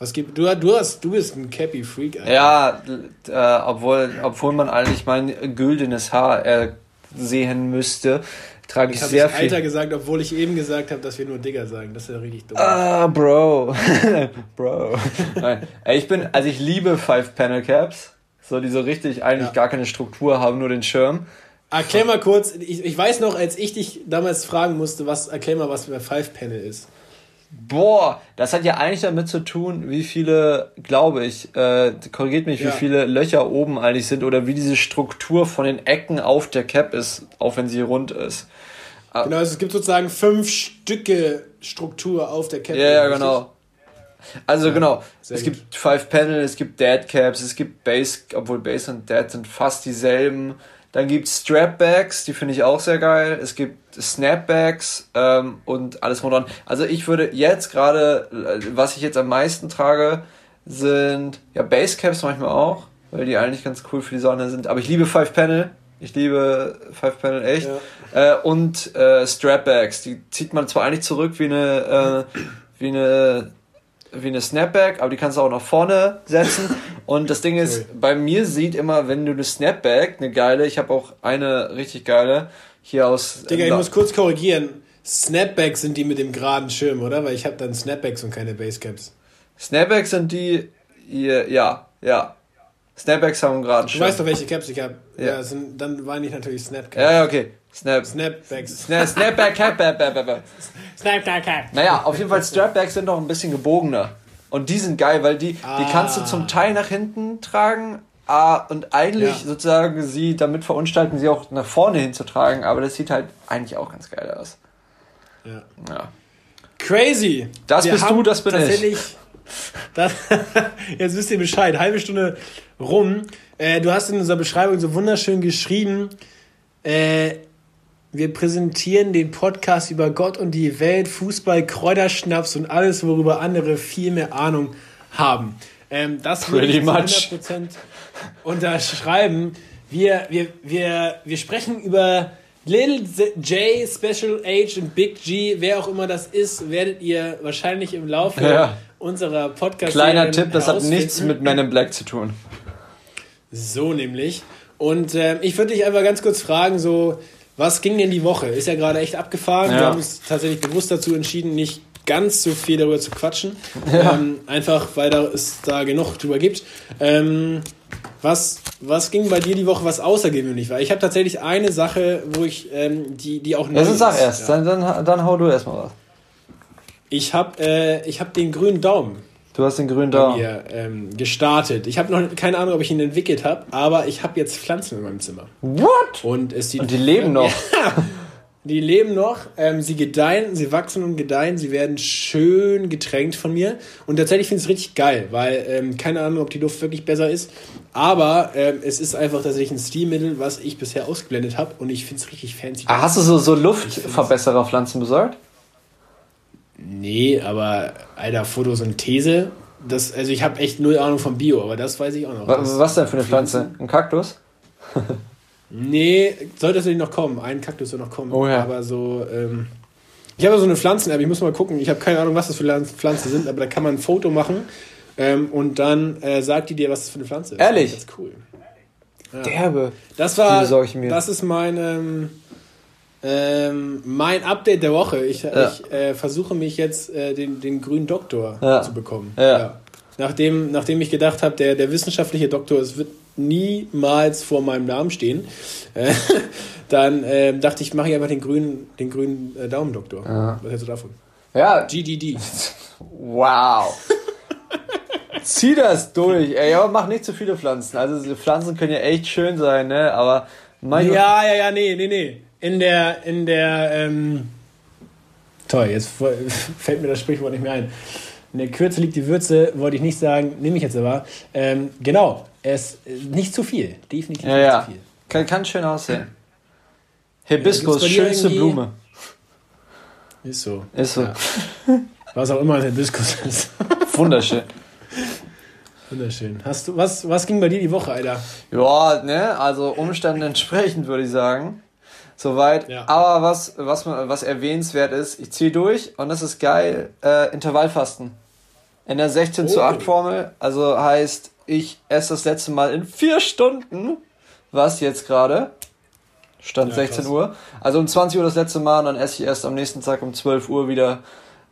S1: Was gibt, du, du, hast, du bist ein Cappy Freak.
S2: Alter. Ja, äh, obwohl, obwohl man eigentlich mein güldenes Haar äh, sehen müsste, trage ich, ich sehr
S1: ich viel. Alter gesagt, obwohl ich eben gesagt habe, dass wir nur Digger sagen. Das ist ja richtig dumm.
S2: Ah, Bro. Bro. Nein. Ich bin, also ich liebe Five Panel Caps. So, die so richtig eigentlich ja. gar keine Struktur haben, nur den Schirm.
S1: Erklär mal kurz, ich, ich weiß noch, als ich dich damals fragen musste, was, erklär mal, was für Five Panel ist.
S2: Boah, das hat ja eigentlich damit zu tun, wie viele, glaube ich, äh, korrigiert mich, wie ja. viele Löcher oben eigentlich sind oder wie diese Struktur von den Ecken auf der Cap ist, auch wenn sie rund ist.
S1: Ah. Genau, also es gibt sozusagen fünf Stücke Struktur auf der
S2: Cap. Ja, ja, genau. Also ja, genau, es gut. gibt Five Panel, es gibt Dead Caps, es gibt Base, obwohl Base und Dead sind fast dieselben. Dann gibt es Strapbacks, die finde ich auch sehr geil. Es gibt Snapbacks ähm, und alles modern. Also ich würde jetzt gerade, äh, was ich jetzt am meisten trage, sind ja Basecaps manchmal auch, weil die eigentlich ganz cool für die Sonne sind. Aber ich liebe Five Panel. Ich liebe Five Panel echt. Ja. Äh, und äh, Strapbacks, die zieht man zwar eigentlich zurück wie eine, äh, wie eine wie eine Snapback, aber die kannst du auch nach vorne setzen. Und das Ding ist, Sorry. bei mir sieht immer, wenn du eine Snapback, eine geile, ich habe auch eine richtig geile, hier aus.
S1: Digga, ich muss kurz korrigieren. Snapbacks sind die mit dem geraden Schirm, oder? Weil ich habe dann Snapbacks und keine Basecaps.
S2: Snapbacks sind die, ja, ja. Snapbacks haben einen geraden
S1: Schirm. Du weißt doch, welche Caps ich habe. Ja. ja sind, dann waren ich natürlich Snapcaps.
S2: Ja, okay. Snap. Snapbacks. Snap, Snapback Cap. Snapback Cap. Naja, auf jeden Fall Strapbacks sind noch ein bisschen gebogener. Und die sind geil, weil die, ah. die kannst du zum Teil nach hinten tragen ah, und eigentlich ja. sozusagen sie damit verunstalten, sie auch nach vorne hinzutragen, aber das sieht halt eigentlich auch ganz geil aus.
S1: Ja. ja. Crazy.
S2: Das Wir bist du, das bin tatsächlich, ich.
S1: Das, jetzt wisst ihr Bescheid. Halbe Stunde rum. Äh, du hast in unserer Beschreibung so wunderschön geschrieben, äh, wir präsentieren den Podcast über Gott und die Welt, Fußball, Kräuterschnaps und alles, worüber andere viel mehr Ahnung haben. Ähm, das würde ich zu 100% unterschreiben. Wir, wir, wir, wir sprechen über Little J, Special H und Big G, wer auch immer das ist, werdet ihr wahrscheinlich im Laufe ja. unserer podcast
S2: Kleiner Tipp, das hat nichts mit Men in Black zu tun.
S1: So nämlich. Und äh, ich würde dich einfach ganz kurz fragen, so, was ging denn die Woche? Ist ja gerade echt abgefahren. Ja. Wir haben uns tatsächlich bewusst dazu entschieden, nicht ganz so viel darüber zu quatschen. Ja. Ähm, einfach, weil da es da genug drüber gibt. Ähm, was, was ging bei dir die Woche, was außergewöhnlich war? Ich habe tatsächlich eine Sache, wo ich, ähm, die, die auch neu
S2: ist. Sag erst, ja. dann, dann, dann hau du erstmal was.
S1: Ich habe äh, hab den grünen Daumen.
S2: Du hast den grünen Daumen.
S1: Mir, ähm, gestartet. Ich habe noch keine Ahnung, ob ich ihn entwickelt habe, aber ich habe jetzt Pflanzen in meinem Zimmer. What? Und, es
S2: sieht, Und die leben noch.
S1: Ja, die leben noch. Ähm, sie gedeihen, sie wachsen und gedeihen. Sie werden schön getränkt von mir. Und tatsächlich finde ich es richtig geil, weil ähm, keine Ahnung, ob die Luft wirklich besser ist. Aber ähm, es ist einfach tatsächlich ein Stilmittel, was ich bisher ausgeblendet habe. Und ich finde es richtig fancy.
S2: Ah, hast du so, so Luftverbessererpflanzen besorgt?
S1: Nee, aber Alter, Photosynthese, das, also ich habe echt null Ahnung von Bio, aber das weiß ich auch noch.
S2: Was, was denn für eine Pflanze? Ein Kaktus?
S1: nee, sollte es nicht noch kommen. Ein Kaktus soll noch kommen. Oh ja. Aber so, ähm, ich habe so eine Pflanzen-App, ich muss mal gucken. Ich habe keine Ahnung, was das für Pflanzen sind, aber da kann man ein Foto machen ähm, und dann äh, sagt die dir, was das für eine Pflanze ist.
S2: Ehrlich?
S1: Das ist cool.
S2: Ja. Derbe.
S1: Das war, das ist mein, ähm, ähm, mein Update der Woche. Ich, ja. ich äh, versuche mich jetzt äh, den, den grünen Doktor ja. zu bekommen. Ja. nachdem, nachdem ich gedacht habe, der, der wissenschaftliche Doktor, es wird niemals vor meinem Namen stehen, äh, dann äh, dachte ich, mache ich einfach den grünen, den grünen äh, Daumendoktor. Ja. Was hältst du davon?
S2: Ja.
S1: GDD.
S2: Wow. Zieh das durch, ey, aber mach nicht zu viele Pflanzen. Also Pflanzen können ja echt schön sein, ne? Aber
S1: mein Ja, ja, ja, nee, nee, nee. In der, in der, ähm, toll, jetzt fällt mir das Sprichwort nicht mehr ein. In der Kürze liegt die Würze, wollte ich nicht sagen, nehme ich jetzt aber. Ähm, genau, es nicht zu viel, definitiv
S2: ja, nicht ja. zu viel. Kann, kann schön aussehen. Hibiskus, schönste Blume.
S1: Ist so.
S2: Ist so. Ja.
S1: Was auch immer ein Hibiskus ist.
S2: Wunderschön.
S1: Wunderschön. Hast du, was, was ging bei dir die Woche, Alter?
S2: Ja, ne, also Umständen entsprechend, würde ich sagen. Soweit. Ja. Aber was, was, was erwähnenswert ist, ich ziehe durch und das ist geil, äh, Intervallfasten. In der 16 oh. zu 8 Formel, also heißt, ich esse das letzte Mal in vier Stunden, was jetzt gerade, Stand ja, 16 krass. Uhr. Also um 20 Uhr das letzte Mal und dann esse ich erst am nächsten Tag um 12 Uhr wieder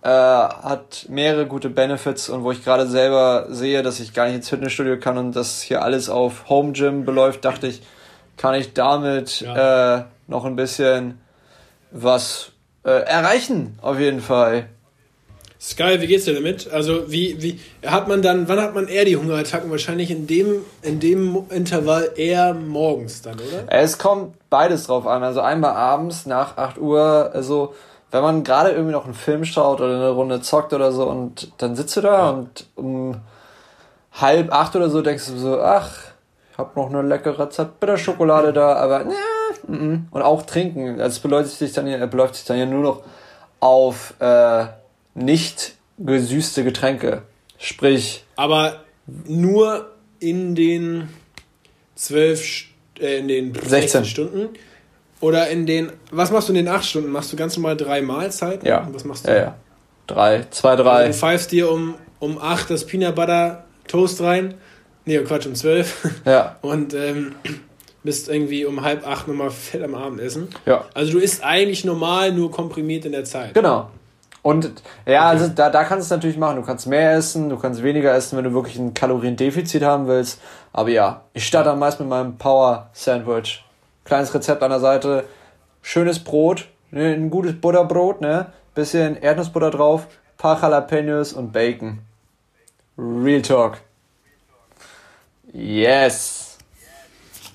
S2: äh, hat mehrere gute Benefits und wo ich gerade selber sehe, dass ich gar nicht ins Fitnessstudio kann und das hier alles auf Home Gym beläuft, dachte ich, kann ich damit ja. äh, noch ein bisschen was äh, erreichen, auf jeden Fall.
S1: Sky, wie geht's dir damit? Also, wie, wie hat man dann, wann hat man eher die Hungerattacken? Wahrscheinlich in dem, in dem Intervall eher morgens dann, oder?
S2: Es kommt beides drauf an. Also einmal abends nach 8 Uhr, also wenn man gerade irgendwie noch einen Film schaut oder eine Runde zockt oder so und dann sitzt du da ja. und um halb acht oder so denkst du so, ach, ich hab noch eine leckere Zartbitterschokolade da, aber ne, und auch trinken. Also es beläuft sich dann ja, beläuft sich dann ja nur noch auf äh, nicht gesüßte Getränke. Sprich.
S1: Aber nur in den zwölf, äh, in den 16 Stunden. Oder in den, was machst du in den acht Stunden? Machst du ganz normal drei Mahlzeiten?
S2: Ja.
S1: was machst
S2: du? Ja, ja. Drei, zwei, drei.
S1: Also du pfeifst dir um, um acht das Peanut Butter Toast rein. Nee, Quatsch, um zwölf.
S2: Ja.
S1: Und ähm, bist irgendwie um halb acht nochmal fett am Abendessen.
S2: Ja.
S1: Also du isst eigentlich normal, nur komprimiert in der Zeit.
S2: Genau. Und ja, okay. also da, da kannst du es natürlich machen. Du kannst mehr essen, du kannst weniger essen, wenn du wirklich ein Kaloriendefizit haben willst. Aber ja, ich starte am meisten mit meinem Power Sandwich. Kleines Rezept an der Seite. Schönes Brot, ne, ein gutes Butterbrot, ne? Bisschen Erdnussbutter drauf, paar Jalapenos und Bacon. Real Talk. Yes.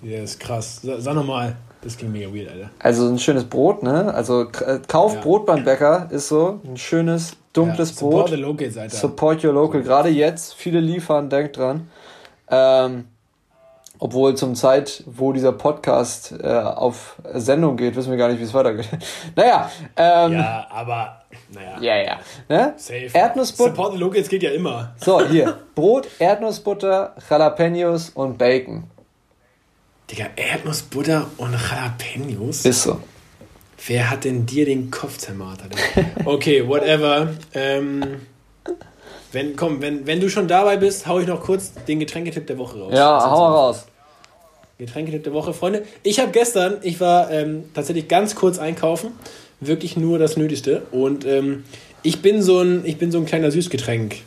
S1: Yes, krass. Sag nochmal. Das ging mega weird, Alter.
S2: Also ein schönes Brot, ne? Also äh, kauf ja. Brot beim Bäcker, ist so. Ein schönes, dunkles ja, support
S1: Brot. Support the locals, Alter.
S2: Support your local. Gerade jetzt, viele liefern, denkt dran. Ähm, obwohl zum Zeit, wo dieser Podcast äh, auf Sendung geht, wissen wir gar nicht, wie es weitergeht. naja. Ähm,
S1: ja, aber, naja.
S2: Ja, ja. Ne?
S1: Safe. Erdnussbutter. Support the Locals geht ja immer.
S2: So, hier. Brot, Erdnussbutter, Jalapenos und Bacon.
S1: Digga, Erdnussbutter und Jalapenos?
S2: Ist so.
S1: Wer hat denn dir den Kopf zermartert? okay, whatever. Ähm, wenn, komm, wenn, wenn du schon dabei bist, hau ich noch kurz den Getränketipp der Woche raus.
S2: Ja, hau raus.
S1: Getränketipp der Woche, Freunde. Ich habe gestern, ich war ähm, tatsächlich ganz kurz einkaufen, wirklich nur das Nötigste. Und ähm, ich bin so ein, ich bin so ein kleiner Süßgetränk.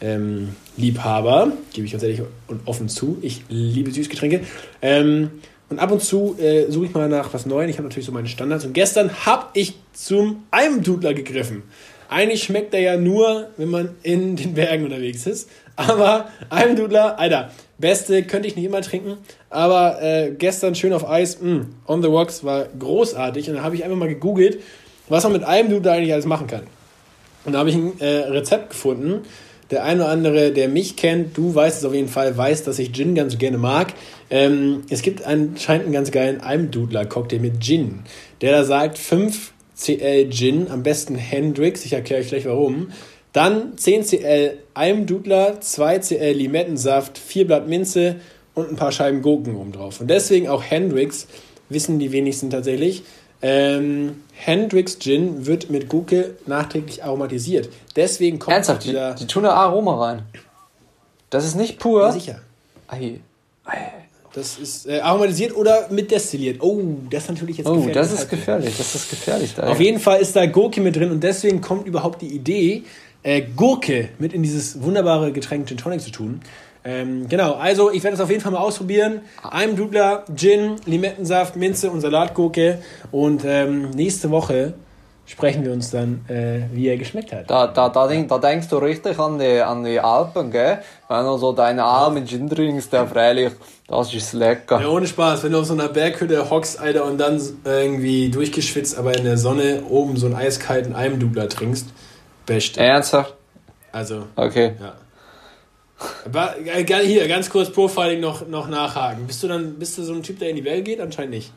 S1: Ähm, Liebhaber, gebe ich ganz ehrlich und offen zu. Ich liebe Süßgetränke. Ähm, und ab und zu äh, suche ich mal nach was Neuem. Ich habe natürlich so meine Standards. Und gestern habe ich zum Almdudler gegriffen. Eigentlich schmeckt er ja nur, wenn man in den Bergen unterwegs ist. Aber Almdudler, Alter, beste könnte ich nicht immer trinken. Aber äh, gestern schön auf Eis, mh, mm, on the rocks, war großartig. Und da habe ich einfach mal gegoogelt, was man mit Almdudler eigentlich alles machen kann. Und da habe ich ein äh, Rezept gefunden. Der eine oder andere, der mich kennt, du weißt es auf jeden Fall, weiß, dass ich Gin ganz gerne mag. Ähm, es gibt anscheinend einen ganz geilen Almdudler-Cocktail mit Gin, der da sagt, 5 CL Gin, am besten Hendrix, ich erkläre euch gleich warum. Dann 10 CL Almdudler, 2 CL Limettensaft, 4 Blatt Minze und ein paar Scheiben Gurken oben drauf. Und deswegen auch Hendrix, wissen die wenigsten tatsächlich. Ähm, Hendrix Gin wird mit Gurke nachträglich aromatisiert. Deswegen kommt
S2: Ernsthaft, die, die tun da Aroma rein. Das ist nicht pur.
S1: Ja, sicher.
S2: Ei. Ei.
S1: Das ist äh, aromatisiert oder mit destilliert. Oh, das ist natürlich jetzt
S2: oh, gefährlich. Oh, das ist gefährlich. Das ist gefährlich.
S1: Da, Auf jeden Fall ist da Gurke mit drin und deswegen kommt überhaupt die Idee, äh, Gurke mit in dieses wunderbare Getränk Gin Tonic zu tun. Ähm, genau, also ich werde es auf jeden Fall mal ausprobieren. Einem Dudler, Gin, Limettensaft, Minze und Salatgurke. Und ähm, nächste Woche sprechen wir uns dann, äh, wie er geschmeckt hat.
S2: Da, da, da, denk, da denkst du richtig an die, an die Alpen, gell? Wenn du so deinen armen Gin trinkst, der freilich, das ist lecker.
S1: Ja, ohne Spaß, wenn du auf so einer Berghütte hockst, Alter, und dann irgendwie durchgeschwitzt, aber in der Sonne oben so einen eiskalten Almdubler trinkst, beste.
S2: Ernsthaft?
S1: Also,
S2: Okay.
S1: ja. Aber äh, hier, ganz kurz Profiling noch, noch nachhaken. Bist du dann, bist du so ein Typ, der in die Welt geht? Anscheinend nicht.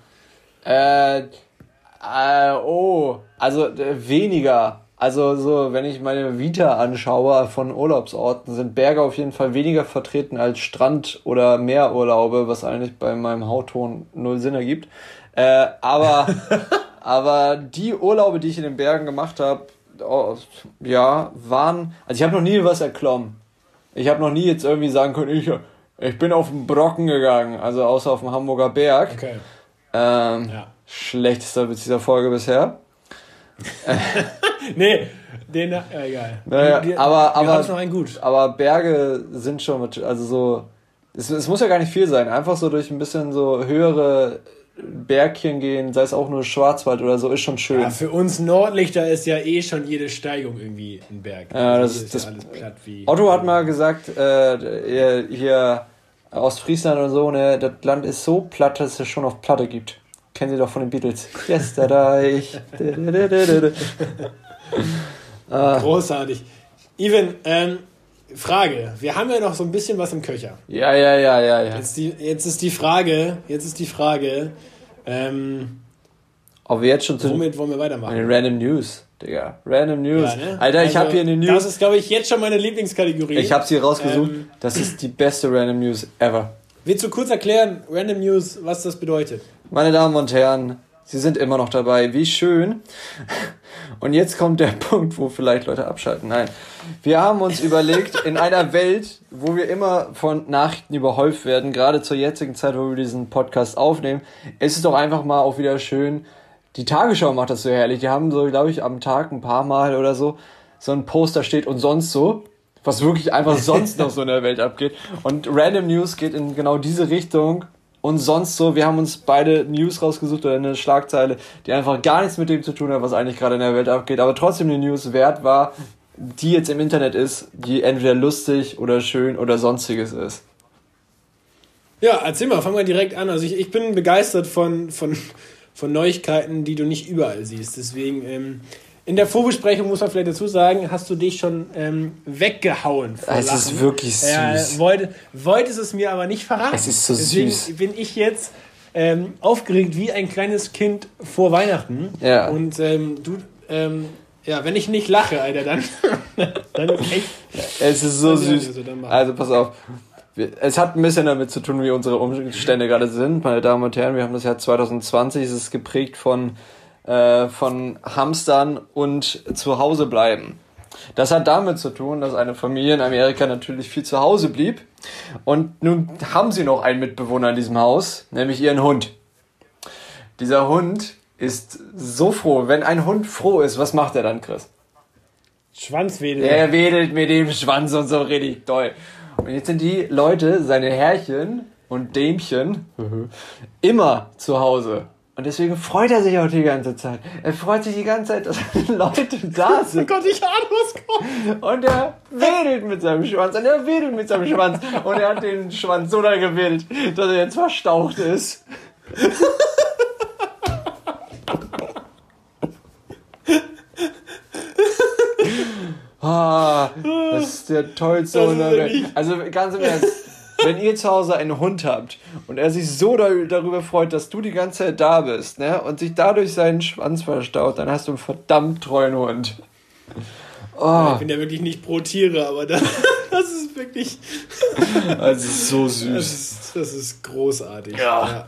S2: Äh, äh, oh, also äh, weniger. Also so, wenn ich meine Vita anschaue von Urlaubsorten, sind Berge auf jeden Fall weniger vertreten als Strand- oder Meerurlaube, was eigentlich bei meinem Hautton null Sinn ergibt. Äh, aber, aber die Urlaube, die ich in den Bergen gemacht habe, oh, ja, waren, also ich habe noch nie was erklommen. Ich habe noch nie jetzt irgendwie sagen können, ich, ich bin auf den Brocken gegangen, also außer auf dem Hamburger Berg.
S1: Okay.
S2: Ähm,
S1: Ja.
S2: Schlechtester Witz dieser Folge bisher.
S1: Nee, den, ja, egal.
S2: Naja,
S1: Die-
S2: aber,
S1: wir
S2: aber,
S1: haben's noch einen gut.
S2: aber Berge sind schon, also so, es, es muss ja gar nicht viel sein. Einfach so durch ein bisschen so höhere Bergchen gehen, sei es auch nur Schwarzwald oder so, ist schon schön.
S1: Ja, für uns Nordlichter ist ja eh schon jede Steigung irgendwie ein Berg.
S2: Ja, das
S1: hier
S2: ist- das-
S1: ja alles platt wie.
S2: Otto hat mal gesagt, äh, hier, hier Ostfriesland und so, ne, das Land ist so platt, dass es schon auf Platte gibt. Kennen Sie doch von den Beatles. Yesterday.
S1: Großartig. Even, ähm, Frage. Wir haben ja noch so ein bisschen was im Köcher.
S2: ja, ja, ja, ja, ja.
S1: Jetzt, die, jetzt ist die Frage, jetzt ist die Frage, ähm,
S2: Ob wir jetzt schon zu
S1: womit wollen wir weitermachen?
S2: den Random News, Digga. Random News.
S1: Ja, ne?
S2: Alter, ich
S1: Also,
S2: habe hier eine
S1: Das
S2: News.
S1: ist, glaube ich, jetzt schon meine Lieblingskategorie.
S2: Ich habe sie rausgesucht.
S1: Ähm,
S2: das ist die beste Random News ever.
S1: Willst du kurz erklären, Random News, was das bedeutet?
S2: Meine Damen und Herren, Sie sind immer noch dabei. Wie schön. Und jetzt kommt der Punkt, wo vielleicht Leute abschalten. Nein. Wir haben uns überlegt, in einer Welt, wo wir immer von Nachrichten überhäuft werden, gerade zur jetzigen Zeit, wo wir diesen Podcast aufnehmen, ist es doch einfach mal auch wieder schön. Die Tagesschau macht das so herrlich. Die haben so, glaube ich, am Tag ein paar Mal oder so so ein Poster steht und sonst so. Was wirklich einfach sonst noch so in der Welt abgeht. Und Random News geht in genau diese Richtung und sonst so, wir haben uns beide News rausgesucht oder eine Schlagzeile, die einfach gar nichts mit dem zu tun hat, was eigentlich gerade in der Welt abgeht, aber trotzdem eine News wert war, die jetzt im Internet ist, die entweder lustig oder schön oder sonstiges ist.
S1: Ja, erzähl mal, fang mal direkt an. Also ich, ich bin begeistert von, von, von Neuigkeiten, die du nicht überall siehst. Deswegen, ähm, in der Vorbesprechung muss man vielleicht dazu sagen, hast du dich schon ähm, weggehauen vor
S2: Es
S1: Lachen.
S2: ist wirklich süß.
S1: Äh, wollte, wolltest es mir aber nicht verraten.
S2: Es ist so
S1: Deswegen
S2: süß.
S1: bin ich jetzt ähm, aufgeregt wie ein kleines Kind vor Weihnachten.
S2: Ja.
S1: Und ähm, du, ähm, ja, wenn ich nicht lache, Alter, dann, dann echt.
S2: Es ist so
S1: Ja,
S2: süß.
S1: also.
S2: Also pass auf. Es hat ein bisschen damit zu tun, wie unsere Umstände gerade sind, meine Damen und Herren. Wir haben das Jahr 2020, es ist geprägt von, äh, von Hamstern und zu Hause bleiben. Das hat damit zu tun, dass eine Familie in Amerika natürlich viel zu Hause blieb. Und nun haben sie noch einen Mitbewohner in diesem Haus, nämlich ihren Hund. Dieser Hund ist so froh. Wenn ein Hund froh ist, was macht er dann, Chris?
S1: Schwanzwedel.
S2: Er wedelt mit dem Schwanz und so richtig doll. Und jetzt sind die Leute, seine Herrchen und Dämchen, immer zu Hause. Und deswegen freut er sich auch die ganze Zeit. Er freut sich die ganze Zeit, dass Leute da
S1: Oh
S2: sind.
S1: Gott, ich ahne, was kommt.
S2: Und er wedelt mit seinem Schwanz. Und er wedelt mit seinem Schwanz. Und er hat den Schwanz so doll gewedelt, dass er jetzt verstaucht ist. Ah, das ist der tollste Hund Also ganz im Ernst, wenn ihr zu Hause einen Hund habt er sich so darüber freut, dass du die ganze Zeit da bist, ne, und sich dadurch seinen Schwanz verstaut, dann hast du einen verdammt treuen Hund. Oh,
S1: Ich bin ja wirklich nicht pro Tiere, aber das, das ist wirklich.
S2: das ist so
S1: Das
S2: süß.
S1: ist, das ist großartig.
S2: Ja.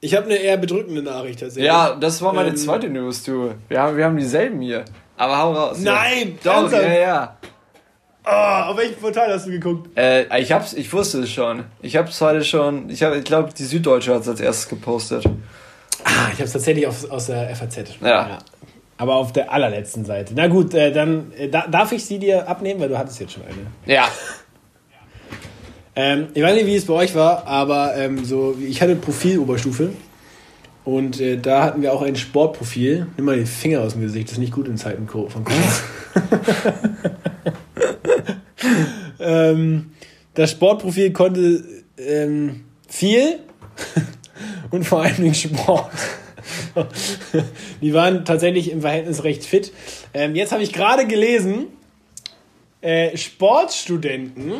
S1: Ich habe eine eher bedrückende Nachricht tatsächlich.
S2: Ja, das war meine
S1: Ähm,
S2: zweite News, du. Wir haben, wir haben dieselben hier. Aber hau raus.
S1: Nein,
S2: ja. Doch, ja, ja.
S1: Ah, auf welchen Portal hast du geguckt?
S2: Äh, ich hab's, ich wusste es schon. Ich hab's heute schon, ich hab, ich glaube, die Süddeutsche hat's als erstes gepostet.
S1: Ah, ich habe es tatsächlich aus, aus der FAZ.
S2: Ja.
S1: Aber auf der allerletzten Seite. Na gut, äh, dann äh, da, darf ich sie dir abnehmen, weil du hattest jetzt schon eine.
S2: Ja.
S1: Ähm, ich weiß nicht, wie es bei euch war, aber ähm, so, ich hatte Profiloberstufe und äh, da hatten wir auch ein Sportprofil. Nimm mal den Finger aus dem Gesicht, das ist nicht gut in Zeiten von Corona. ähm, das Sportprofil konnte ähm, viel und vor allen Dingen Sport. Die waren tatsächlich im Verhältnis recht fit. Ähm, jetzt habe ich gerade gelesen, äh, Sportstudenten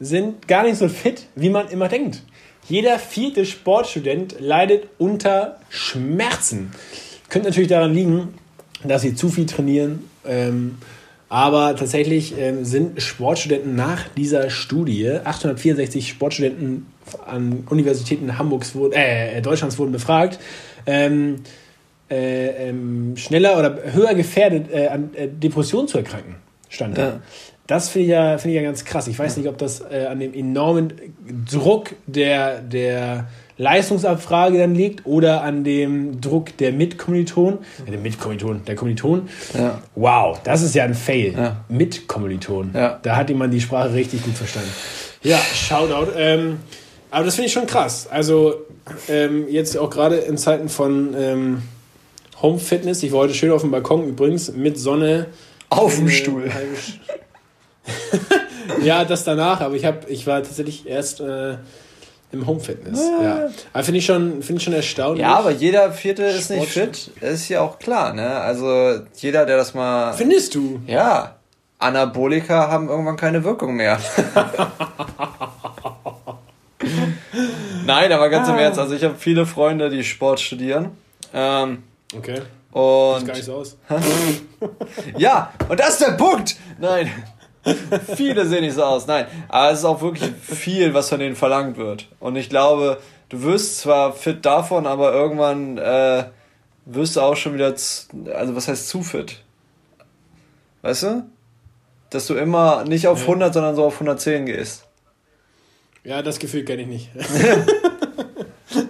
S1: sind gar nicht so fit, wie man immer denkt. Jeder vierte Sportstudent leidet unter Schmerzen. Könnte natürlich daran liegen, dass sie zu viel trainieren. Ähm, aber tatsächlich ähm, sind Sportstudenten nach dieser Studie, 864 Sportstudenten an Universitäten Hamburgs, äh, Deutschlands wurden befragt, ähm, äh, ähm, schneller oder höher gefährdet, äh, an äh, Depressionen zu erkranken, stand da. Ja. Das finde ich, ja, find ich ja ganz krass. Ich weiß nicht, ob das äh, an dem enormen Druck der, der Leistungsabfrage dann liegt oder an dem Druck der Mitkommilitonen. Ja, der Mitkommilitonen, der Kommilitonen. Ja. Wow, das ist ja ein Fail. Ja. Mitkommilitonen. Ja. Da hat jemand die Sprache richtig gut verstanden. Ja, Shoutout. Ähm, aber das finde ich schon krass. Also ähm, jetzt auch gerade in Zeiten von ähm, Home Fitness. Ich war heute schön auf dem Balkon übrigens mit Sonne.
S2: Auf dem Stuhl.
S1: ja, das danach, aber ich, hab, ich war tatsächlich erst äh, im Home Fitness. Ah. Ja. Aber finde ich, schon, find ich schon erstaunlich.
S2: Ja, aber jeder Vierte ist nicht fit. Ist ja auch klar, ne? Also jeder, der das mal.
S1: Findest du?
S2: Ja. Anabolika haben irgendwann keine Wirkung mehr. Nein, aber ganz im ah. Ernst, also ich habe viele Freunde, die Sport studieren. Ähm,
S1: okay.
S2: Und Sieht gar nicht so aus. ja, und das ist der Punkt. Nein. Viele sehen nicht so aus. Nein, aber es ist auch wirklich viel, was von denen verlangt wird. Und ich glaube, du wirst zwar fit davon, aber irgendwann äh, wirst du auch schon wieder, also was heißt zu fit? Weißt du? Dass du immer nicht auf 100, sondern so auf 110 gehst.
S1: Ja, das Gefühl kenne ich nicht.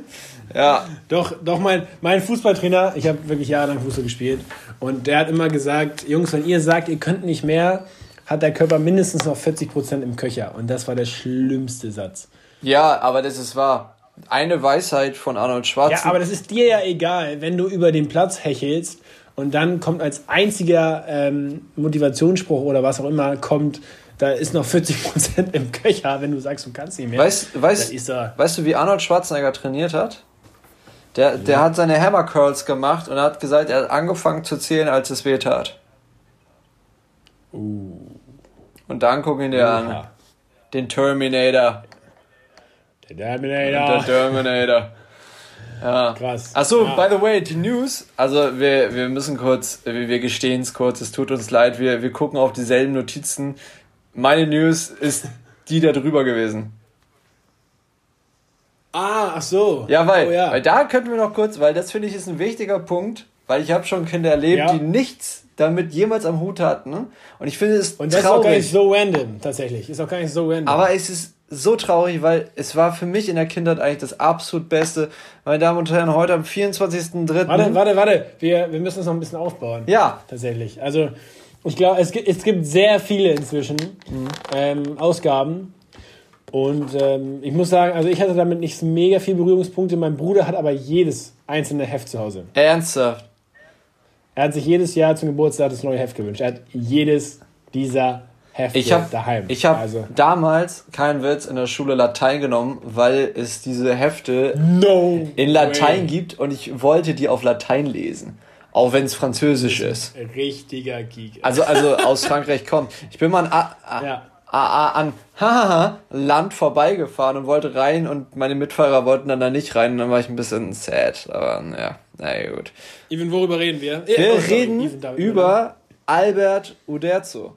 S2: ja.
S1: Doch, doch mein, mein Fußballtrainer, ich habe wirklich jahrelang Fußball gespielt und der hat immer gesagt, Jungs, wenn ihr sagt, ihr könnt nicht mehr, hat der Körper mindestens noch 40% im Köcher. Und das war der schlimmste Satz.
S2: Ja, aber das ist wahr. Eine Weisheit von Arnold Schwarzenegger.
S1: Ja, aber das ist dir ja egal, wenn du über den Platz hechelst und dann kommt als einziger ähm, Motivationsspruch oder was auch immer kommt, da ist noch 40% im Köcher, wenn du sagst, du kannst nicht mehr.
S2: Weißt, weißt, weißt du, wie Arnold Schwarzenegger trainiert hat? Der, der hat seine Hammer Curls gemacht und hat gesagt, er hat angefangen zu zählen, als es weh tat.
S1: Uh.
S2: Und dann guck ihn dir uh. an. Den Terminator.
S1: Der Terminator.
S2: Der Terminator. Ja.
S1: Krass.
S2: Achso, ja. by the way, die News. Also wir, wir müssen kurz, wir, wir gestehen es kurz, es tut uns leid, wir, wir gucken auf dieselben Notizen. Meine News ist die da drüber gewesen.
S1: Ah, ach so.
S2: Ja, weil,
S1: oh, ja.
S2: weil da könnten wir noch kurz, weil das finde ich ist ein wichtiger Punkt, weil ich habe schon Kinder erlebt, ja. die nichts damit jemals am Hut hatten. Und ich finde es
S1: Und das traurig. ist auch gar nicht so random, tatsächlich. Ist auch gar nicht so random.
S2: Aber es ist so traurig, weil es war für mich in der Kindheit eigentlich das absolut Beste. Meine Damen und Herren, heute am 24.03.
S1: Warte, warte, warte. Wir, wir müssen es noch ein bisschen aufbauen.
S2: Ja.
S1: Tatsächlich. Also, ich glaube, es gibt, es gibt sehr viele inzwischen mhm. ähm, Ausgaben. Und ähm, ich muss sagen, also ich hatte damit nicht mega viel Berührungspunkte. Mein Bruder hat aber jedes einzelne Heft zu Hause.
S2: Ernsthaft?
S1: Er hat sich jedes Jahr zum Geburtstag das neue Heft gewünscht. Er hat jedes dieser Hefte
S2: ich hab,
S1: daheim.
S2: Ich habe also. damals, kein Witz, in der Schule Latein genommen, weil es diese Hefte
S1: no
S2: in Latein way. gibt und ich wollte die auf Latein lesen. Auch wenn es Französisch ist.
S1: Richtiger Geek.
S2: Also, also aus Frankreich kommt. Ich bin mal an, a, ja. a, an hahaha, Land vorbeigefahren und wollte rein und meine Mitfahrer wollten dann da nicht rein und dann war ich ein bisschen sad. Aber ja. Na gut.
S1: Even, worüber reden wir?
S2: Wir oh, reden über Albert Uderzo.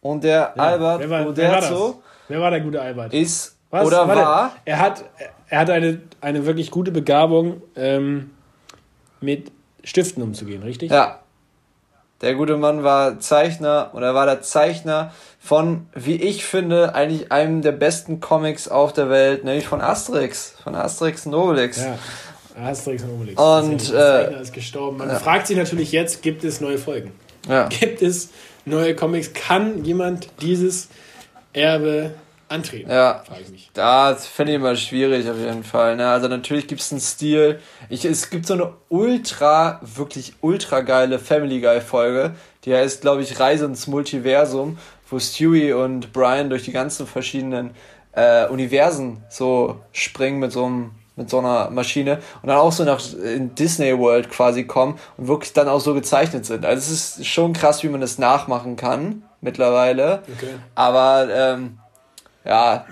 S2: Und der ja, Albert wer war, Uderzo.
S1: Wer war, wer war, der gute Albert?
S2: Ist Was? oder Warte, war.
S1: Er hat, er hat eine, eine wirklich gute Begabung, ähm, mit Stiften umzugehen, richtig?
S2: Ja. Der gute Mann war Zeichner oder war der Zeichner von, wie ich finde, eigentlich einem der besten Comics auf der Welt, nämlich von Asterix, von Asterix Nobelix. Ja.
S1: Asterix und Obelix.
S2: Und, äh,
S1: ist gestorben. Man
S2: ja.
S1: fragt sich natürlich jetzt, gibt es neue Folgen?
S2: Ja.
S1: Gibt es neue Comics? Kann jemand dieses Erbe antreten?
S2: Ja.
S1: Frage ich mich.
S2: Das finde ich immer schwierig auf jeden Fall. Ne? Also natürlich gibt es einen Stil. Ich, es gibt so eine ultra, wirklich ultra geile Family Guy Folge. Die heißt, glaube ich, Reise ins Multiversum, wo Stewie und Brian durch die ganzen verschiedenen äh, Universen so springen mit so einem mit so einer Maschine und dann auch so nach in Disney World quasi kommen und wirklich dann auch so gezeichnet sind. Also es ist schon krass, wie man das nachmachen kann mittlerweile.
S1: Okay.
S2: Aber ähm, ja,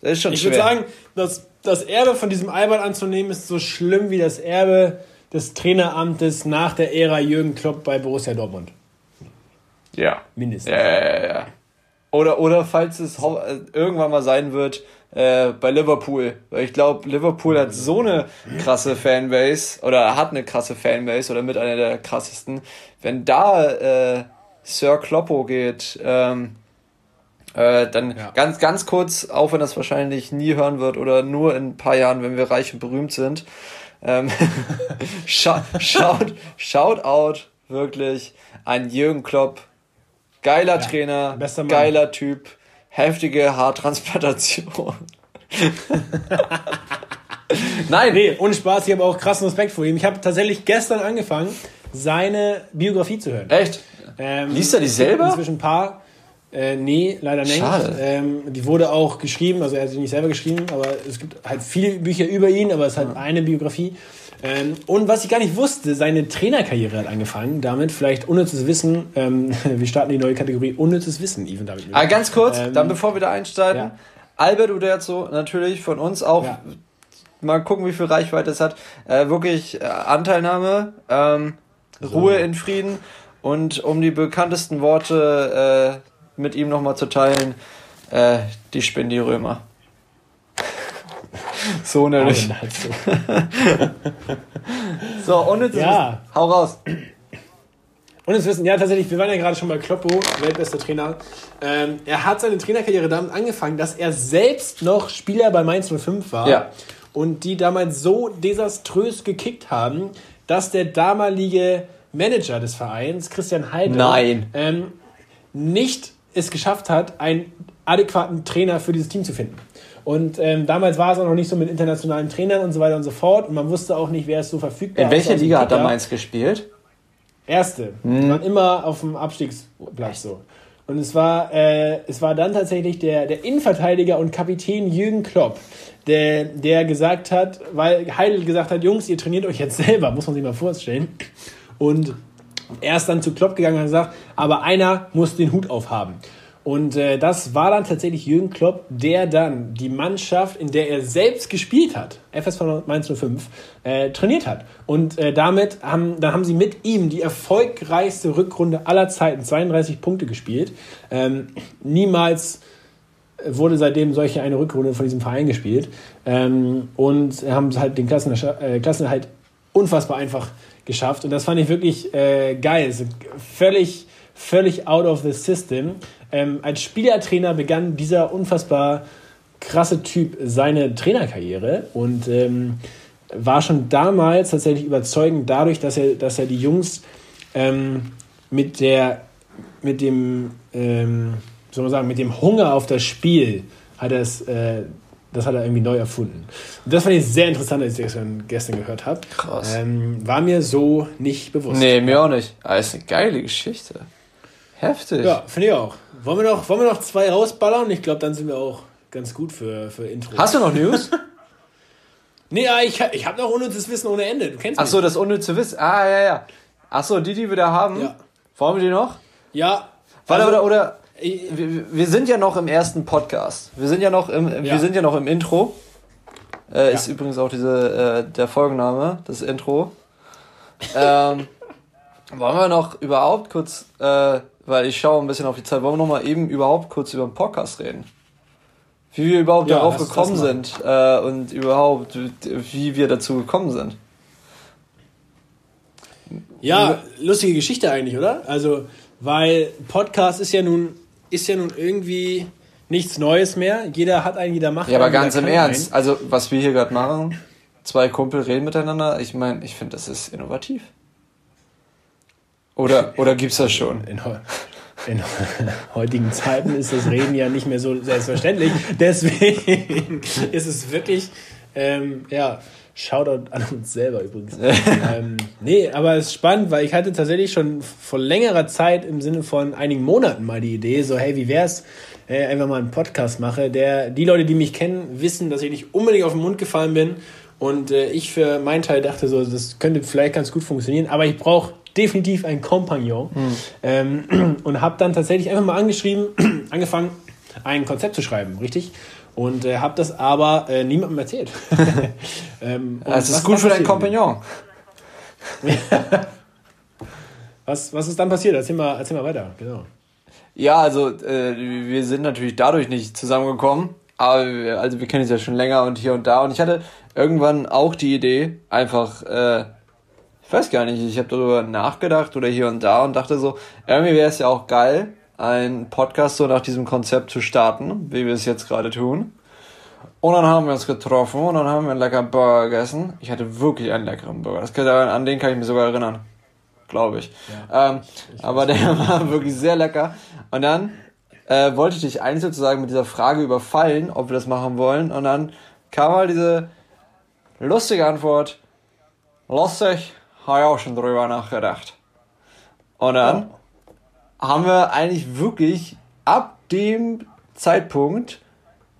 S2: das ist schon
S1: Ich
S2: schwer.
S1: würde sagen, dass das Erbe von diesem Albert anzunehmen ist so schlimm wie das Erbe des Traineramtes nach der Ära Jürgen Klopp bei Borussia Dortmund.
S2: ja.
S1: Mindestens.
S2: Ja, ja, ja. Oder, oder falls es irgendwann mal sein wird, äh, bei Liverpool. Weil ich glaube, Liverpool hat so eine krasse Fanbase oder hat eine krasse Fanbase oder mit einer der krassesten. Wenn da äh, Sir Kloppo geht, ähm, äh, dann
S1: Ja.
S2: ganz, ganz kurz, auch wenn das wahrscheinlich nie hören wird oder nur in ein paar Jahren, wenn wir reich und berühmt sind. Ähm, scha schaut, shout out wirklich an Jürgen Klopp. Geiler Trainer,
S1: bester Mann.
S2: geiler Typ, heftige Haartransplantation. Nein,
S1: Nee, ohne Spaß, ich habe auch krassen Respekt vor ihm. Ich habe tatsächlich gestern angefangen, seine Biografie zu hören.
S2: echt?
S1: Ähm,
S2: Liest er die selber?
S1: Inzwischen ein paar. Äh, nee, leider nicht.
S2: Schade.
S1: Ähm, die wurde auch geschrieben, also er hat sie nicht selber geschrieben, aber es gibt halt viele Bücher über ihn, aber es ist halt eine Biografie. Ähm, und was ich gar nicht wusste, seine Trainerkarriere hat angefangen. Damit vielleicht unnützes Wissen. Ähm, wir starten die neue Kategorie unnützes Wissen, Even David.
S2: Ah, ganz kurz,
S1: Ähm,
S2: dann bevor wir da einsteigen.
S1: ja.
S2: Albert Uderzo, natürlich von uns auch.
S1: Ja.
S2: Mal gucken, wie viel Reichweite es hat. Äh, wirklich äh, Anteilnahme, ähm, Ruhe in Frieden und um die bekanntesten Worte äh, mit ihm nochmal zu teilen, äh, die Spendierömer. so.
S1: Halt so.
S2: Und jetzt
S1: Ja.
S2: hau raus.
S1: Und das Wissen, ja, tatsächlich, wir waren ja gerade schon bei Kloppo, weltbester Trainer. Ähm, er hat seine Trainerkarriere damit angefangen, dass er selbst noch Spieler bei Mainz 05 war.
S2: Ja.
S1: Und die damals so desaströs gekickt haben, dass der damalige Manager des Vereins, Christian Heidel. Ähm, nicht es geschafft hat, einen adäquaten Trainer für dieses Team zu finden. Und ähm, damals war es auch noch nicht so mit internationalen Trainern und so weiter und so fort. Und man wusste auch nicht, wer ist so verfügbar.
S2: In welcher Liga hat er
S1: Kicker.
S2: Mainz gespielt?
S1: Erste. Die waren immer auf dem Abstiegsplatz so. Und es war, äh, es war dann tatsächlich der, der Innenverteidiger und Kapitän Jürgen Klopp, der, der gesagt hat, weil Heidel gesagt hat, Jungs, ihr trainiert euch jetzt selber, muss man sich mal vorstellen. Und er ist dann zu Klopp gegangen und hat gesagt, aber einer muss den Hut aufhaben. Und äh, das war dann tatsächlich Jürgen Klopp, der dann die Mannschaft, in der er selbst gespielt hat, FSV Mainz 05, äh, trainiert hat. Und äh, damit haben, dann haben sie mit ihm die erfolgreichste Rückrunde aller Zeiten, 32 Punkte gespielt. Ähm, niemals wurde seitdem solche eine Rückrunde von diesem Verein gespielt. Ähm, und haben halt den Klassen, äh, Klassenerhalt unfassbar einfach geschafft. Und das fand ich wirklich äh, geil. So völlig, völlig out of the system. Ähm, als Spielertrainer begann dieser unfassbar krasse Typ seine Trainerkarriere und ähm, war schon damals tatsächlich überzeugend dadurch, dass er, dass er die Jungs ähm, mit der mit dem ähm, soll man sagen mit dem Hunger auf das Spiel hat er es äh, das hat er irgendwie neu erfunden. Und das fand ich sehr interessant, als ich das gestern, gehört habe.
S2: Krass.
S1: Ähm, war mir so nicht bewusst.
S2: Nee, mir auch nicht. Aber ist eine geile Geschichte. Heftig.
S1: Ja, finde ich auch. Wollen wir, noch, wollen wir noch zwei rausballern? Ich glaube, dann sind wir auch ganz gut für, für Intro.
S2: Hast du noch News?
S1: Nee, ja, ich, ich habe noch unnützes Wissen ohne Ende. Du kennst
S2: Ach
S1: mich.
S2: so, das unnütze Wissen. Ah, ja, ja. Ach so, die, die wir da haben.
S1: Ja.
S2: Wollen wir die noch?
S1: Ja.
S2: Warte,
S1: also,
S2: oder, oder wir, wir sind ja noch im ersten Podcast. Wir sind ja noch im,
S1: Ja.
S2: wir sind ja noch im Intro. Äh,
S1: Ja.
S2: Ist übrigens auch diese, äh, der Folgenname, das Intro. ähm, wollen wir noch überhaupt kurz, äh, weil ich schaue ein bisschen auf die Zeit, wollen wir noch mal eben überhaupt kurz über den Podcast reden? Wie wir überhaupt
S1: Ja,
S2: darauf gekommen sind äh, und überhaupt, wie wir dazu gekommen sind.
S1: Ja, lustige Geschichte eigentlich, oder? Also, weil Podcast ist ja nun, ist ja nun irgendwie nichts Neues mehr. Jeder hat einen, jeder macht
S2: Ja, aber
S1: einen,
S2: ganz im Ernst, also was wir hier gerade machen, zwei Kumpel reden miteinander. Ich meine, ich finde, das ist innovativ. Oder, oder gibt's das schon?
S1: In, in heutigen Zeiten ist das Reden ja nicht mehr so selbstverständlich. Deswegen ist es wirklich, ähm, ja, Shoutout an uns selber übrigens. ähm, nee, aber es ist spannend, weil ich hatte tatsächlich schon vor längerer Zeit im Sinne von einigen Monaten mal die Idee, so hey, wie wär's, äh, einfach mal einen Podcast mache, der die Leute, die mich kennen, wissen, dass ich nicht unbedingt auf den Mund gefallen bin und äh, ich für meinen Teil dachte so, das könnte vielleicht ganz gut funktionieren, aber ich brauche definitiv einen Kompagnon. Hm. Ähm, und habe dann tatsächlich einfach mal angeschrieben, angefangen, ein Konzept zu schreiben, richtig? Und äh, habe das aber äh, niemandem erzählt.
S2: ähm, das ist gut für deinen Kompagnon.
S1: was, was ist dann passiert? Erzähl mal, erzähl mal weiter, genau.
S2: Ja, also äh, wir sind natürlich dadurch nicht zusammengekommen, aber wir, also wir kennen uns ja schon länger und hier und da und ich hatte irgendwann auch die Idee, einfach äh, ich weiß gar nicht, ich habe darüber nachgedacht oder hier und da und dachte so, irgendwie wäre es ja auch geil, einen Podcast so nach diesem Konzept zu starten, wie wir es jetzt gerade tun. Und dann haben wir uns getroffen und dann haben wir einen leckeren Burger gegessen. Ich hatte wirklich einen leckeren Burger. Das kann, an den kann ich mich sogar erinnern. Glaube ich. Ja, ähm, ich aber der war wirklich sehr lecker. Und dann äh, wollte ich dich eigentlich sozusagen mit dieser Frage überfallen, ob wir das machen wollen. Und dann kam mal diese lustige Antwort. Lustig, habe ich auch schon drüber nachgedacht. Und dann ja. haben wir eigentlich wirklich ab dem Zeitpunkt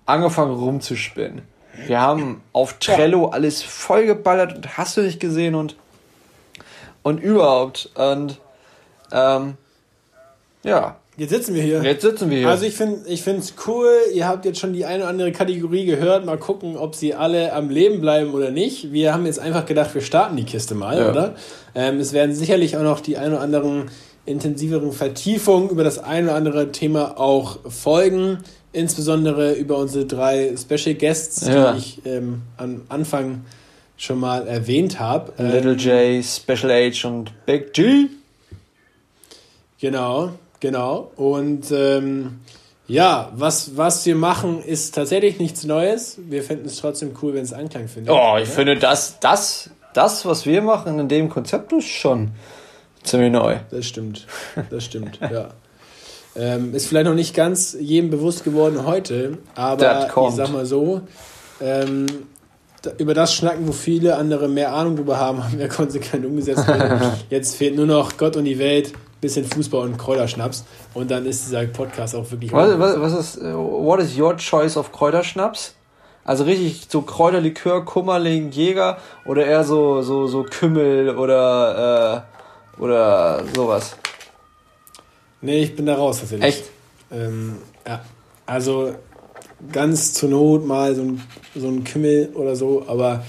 S2: angefangen rumzuspinnen. Wir haben auf Trello alles vollgeballert und hast du nicht gesehen und, und überhaupt. Und ähm, ja,
S1: Jetzt sitzen wir hier.
S2: Jetzt sitzen wir hier.
S1: Also ich finde ich es cool, ihr habt jetzt schon die eine oder andere Kategorie gehört. Mal gucken, ob sie alle am Leben bleiben oder nicht. Wir haben jetzt einfach gedacht, wir starten die Kiste mal, ja. oder? Ähm, es werden sicherlich auch noch die ein oder anderen intensiveren Vertiefungen über das ein oder andere Thema auch folgen. Insbesondere über unsere drei Special Guests, ja. die ich ähm, am Anfang schon mal erwähnt habe.
S2: Little ähm, J, Special H und Big G.
S1: Genau. Genau. Und ähm, ja, was, was wir machen, ist tatsächlich nichts Neues. Wir finden es trotzdem cool, wenn es Anklang findet.
S2: Oh, ich ja? finde, das, das, das, was wir machen in dem Konzept, ist schon ziemlich neu.
S1: Das stimmt. Das stimmt, ja. Ähm, ist vielleicht noch nicht ganz jedem bewusst geworden heute, aber ich sag mal so, ähm, über das schnacken, wo viele andere mehr Ahnung darüber haben, haben wir konsequent umgesetzt. Jetzt fehlt nur noch Gott und die Welt bisschen Fußball und Kräuterschnaps und dann ist dieser Podcast auch wirklich.
S2: Was, was, was ist, what is your choice of Kräuterschnaps? Also richtig so Kräuterlikör, Kummerling, Jäger oder eher so, so, so Kümmel oder, äh, oder sowas?
S1: Nee, ich bin da raus tatsächlich. Echt? Ähm, ja. Also ganz zur Not mal so ein, so ein Kümmel oder so, aber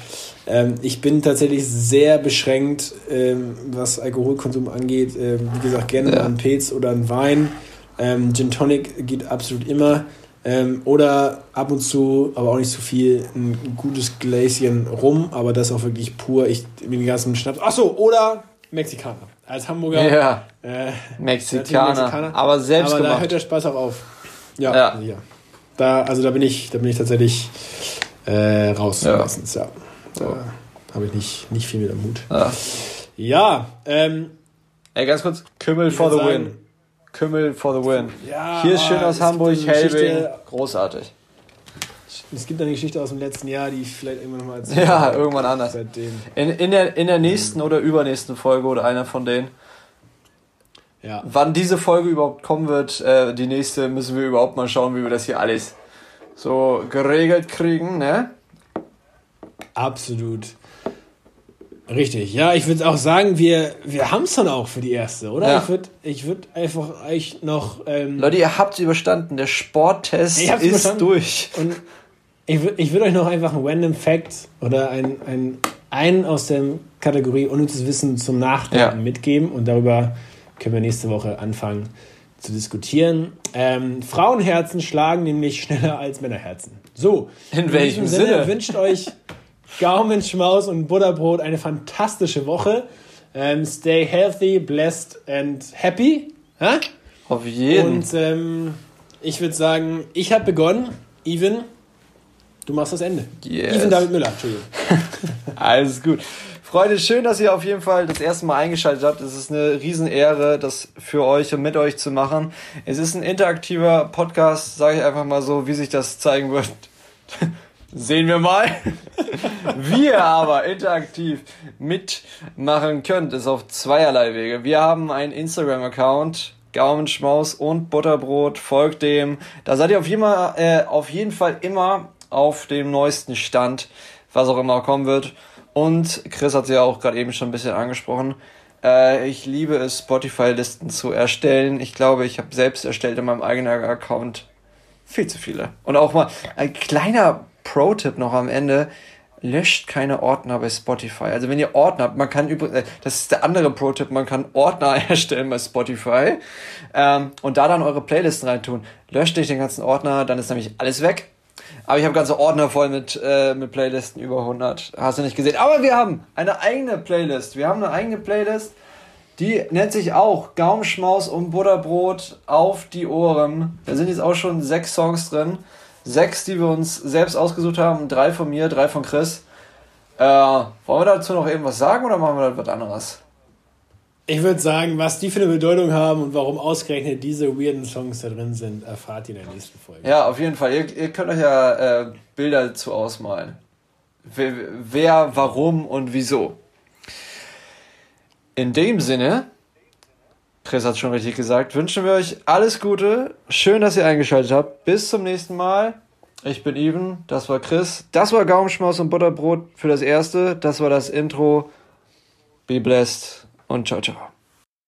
S1: ähm, ich bin tatsächlich sehr beschränkt, ähm, was Alkoholkonsum angeht. Ähm, wie gesagt, gerne ja. einen Pilz oder einen Wein. Ähm, Gin Tonic geht absolut immer. Ähm, oder ab und zu, aber auch nicht zu viel, ein gutes Gläschen rum, aber das auch wirklich pur. Ich bin den ganzen Schnaps. Achso, oder Mexikaner. Als Hamburger. Ja. Äh, Mexikaner. Mexikaner. Aber selbst Aber gemacht. da hört der Spaß auch auf. Ja. ja. ja. Da, also da bin ich, da bin ich tatsächlich äh, raus ja. meistens, ja. Da habe ich nicht, nicht viel mit am Hut. Ja, ja ähm,
S2: Ey, ganz kurz, Kümmel for the sagen, win. Kümmel for the win. Ja, Hier ist schön aus Hamburg, Helbing. Großartig.
S1: Es gibt eine Geschichte aus dem letzten Jahr, die ich vielleicht irgendwann nochmal erzähle.
S2: Ja, irgendwann anders. In, in, der, in der nächsten oder übernächsten Folge oder einer von denen. Ja. Wann diese Folge überhaupt kommen wird, äh, die nächste, müssen wir überhaupt mal schauen, wie wir das hier alles so geregelt kriegen, ne?
S1: Absolut. Richtig, ja, ich würde auch sagen, wir, wir haben es dann auch für die erste, oder? Ja. Ich würde ich würd einfach euch noch. Ähm,
S2: Leute, ihr habt es überstanden. Der Sporttest ist überstanden. durch.
S1: Und ich würde ich würd euch noch einfach einen Random Fact oder ein, ein, einen aus der Kategorie unnützes Wissen zum Nachdenken ja. mitgeben und darüber können wir nächste Woche anfangen zu diskutieren. Ähm, Frauenherzen schlagen nämlich schneller als Männerherzen. So, in, in welchem Sinne, Sinne wünscht euch Gaumenschmaus und Butterbrot eine fantastische Woche. Ähm, stay healthy, blessed and happy. Ha? Auf jeden. Und ähm, ich würde sagen, ich habe begonnen. Even. Du machst das Ende. Yes. Even David Müller, Entschuldigung.
S2: Alles gut. Freunde, schön, dass ihr auf jeden Fall das erste Mal eingeschaltet habt. Es ist eine Riesenehre, das für euch und mit euch zu machen. Es ist ein interaktiver Podcast, sage ich einfach mal so, wie sich das zeigen wird. Sehen wir mal. Wie ihr aber interaktiv mitmachen könnt, ist auf zweierlei Wege. Wir haben einen Instagram-Account, Gaumenschmaus und Butterbrot, folgt dem. Da seid ihr auf jeden, Fall, äh, auf jeden Fall immer auf dem neuesten Stand, was auch immer kommen wird. Und Chris hat sie ja auch gerade eben schon ein bisschen angesprochen. Äh, ich liebe es, Spotify-Listen zu erstellen. Ich glaube, ich habe selbst erstellt in meinem eigenen Account viel zu viele. Und auch mal ein kleiner Pro-Tipp noch am Ende löscht keine Ordner bei Spotify. Also wenn ihr Ordner habt, man kann übrigens, äh, das ist der andere Pro-Tipp, man kann Ordner erstellen bei Spotify ähm, und da dann eure Playlisten reintun. Löscht nicht den ganzen Ordner, dann ist nämlich alles weg. Aber ich habe ganze Ordner voll mit, äh, mit Playlisten über 100. Hast du nicht gesehen. Aber wir haben eine eigene Playlist. Wir haben eine eigene Playlist, die nennt sich auch Gaumschmaus und Butterbrot auf die Ohren. Da sind jetzt auch schon sechs Songs drin. Sechs, die wir uns selbst ausgesucht haben. Drei von mir, drei von Chris. Äh, wollen wir dazu noch irgendwas sagen oder machen wir da was anderes?
S1: Ich würde sagen, was die für eine Bedeutung haben und warum ausgerechnet diese weirden Songs da drin sind, erfahrt ihr in der nächsten Folge.
S2: Ja, auf jeden Fall. Ihr, ihr könnt euch ja äh, Bilder dazu ausmalen. Wer, wer, warum und wieso. In dem Sinne, Chris hat schon richtig gesagt, wünschen wir euch alles Gute. Schön, dass ihr eingeschaltet habt. Bis zum nächsten Mal. Ich bin Even, das war Chris. Das war Gaumenschmaus und Butterbrot für das erste. Das war das Intro. Be blessed und ciao, ciao.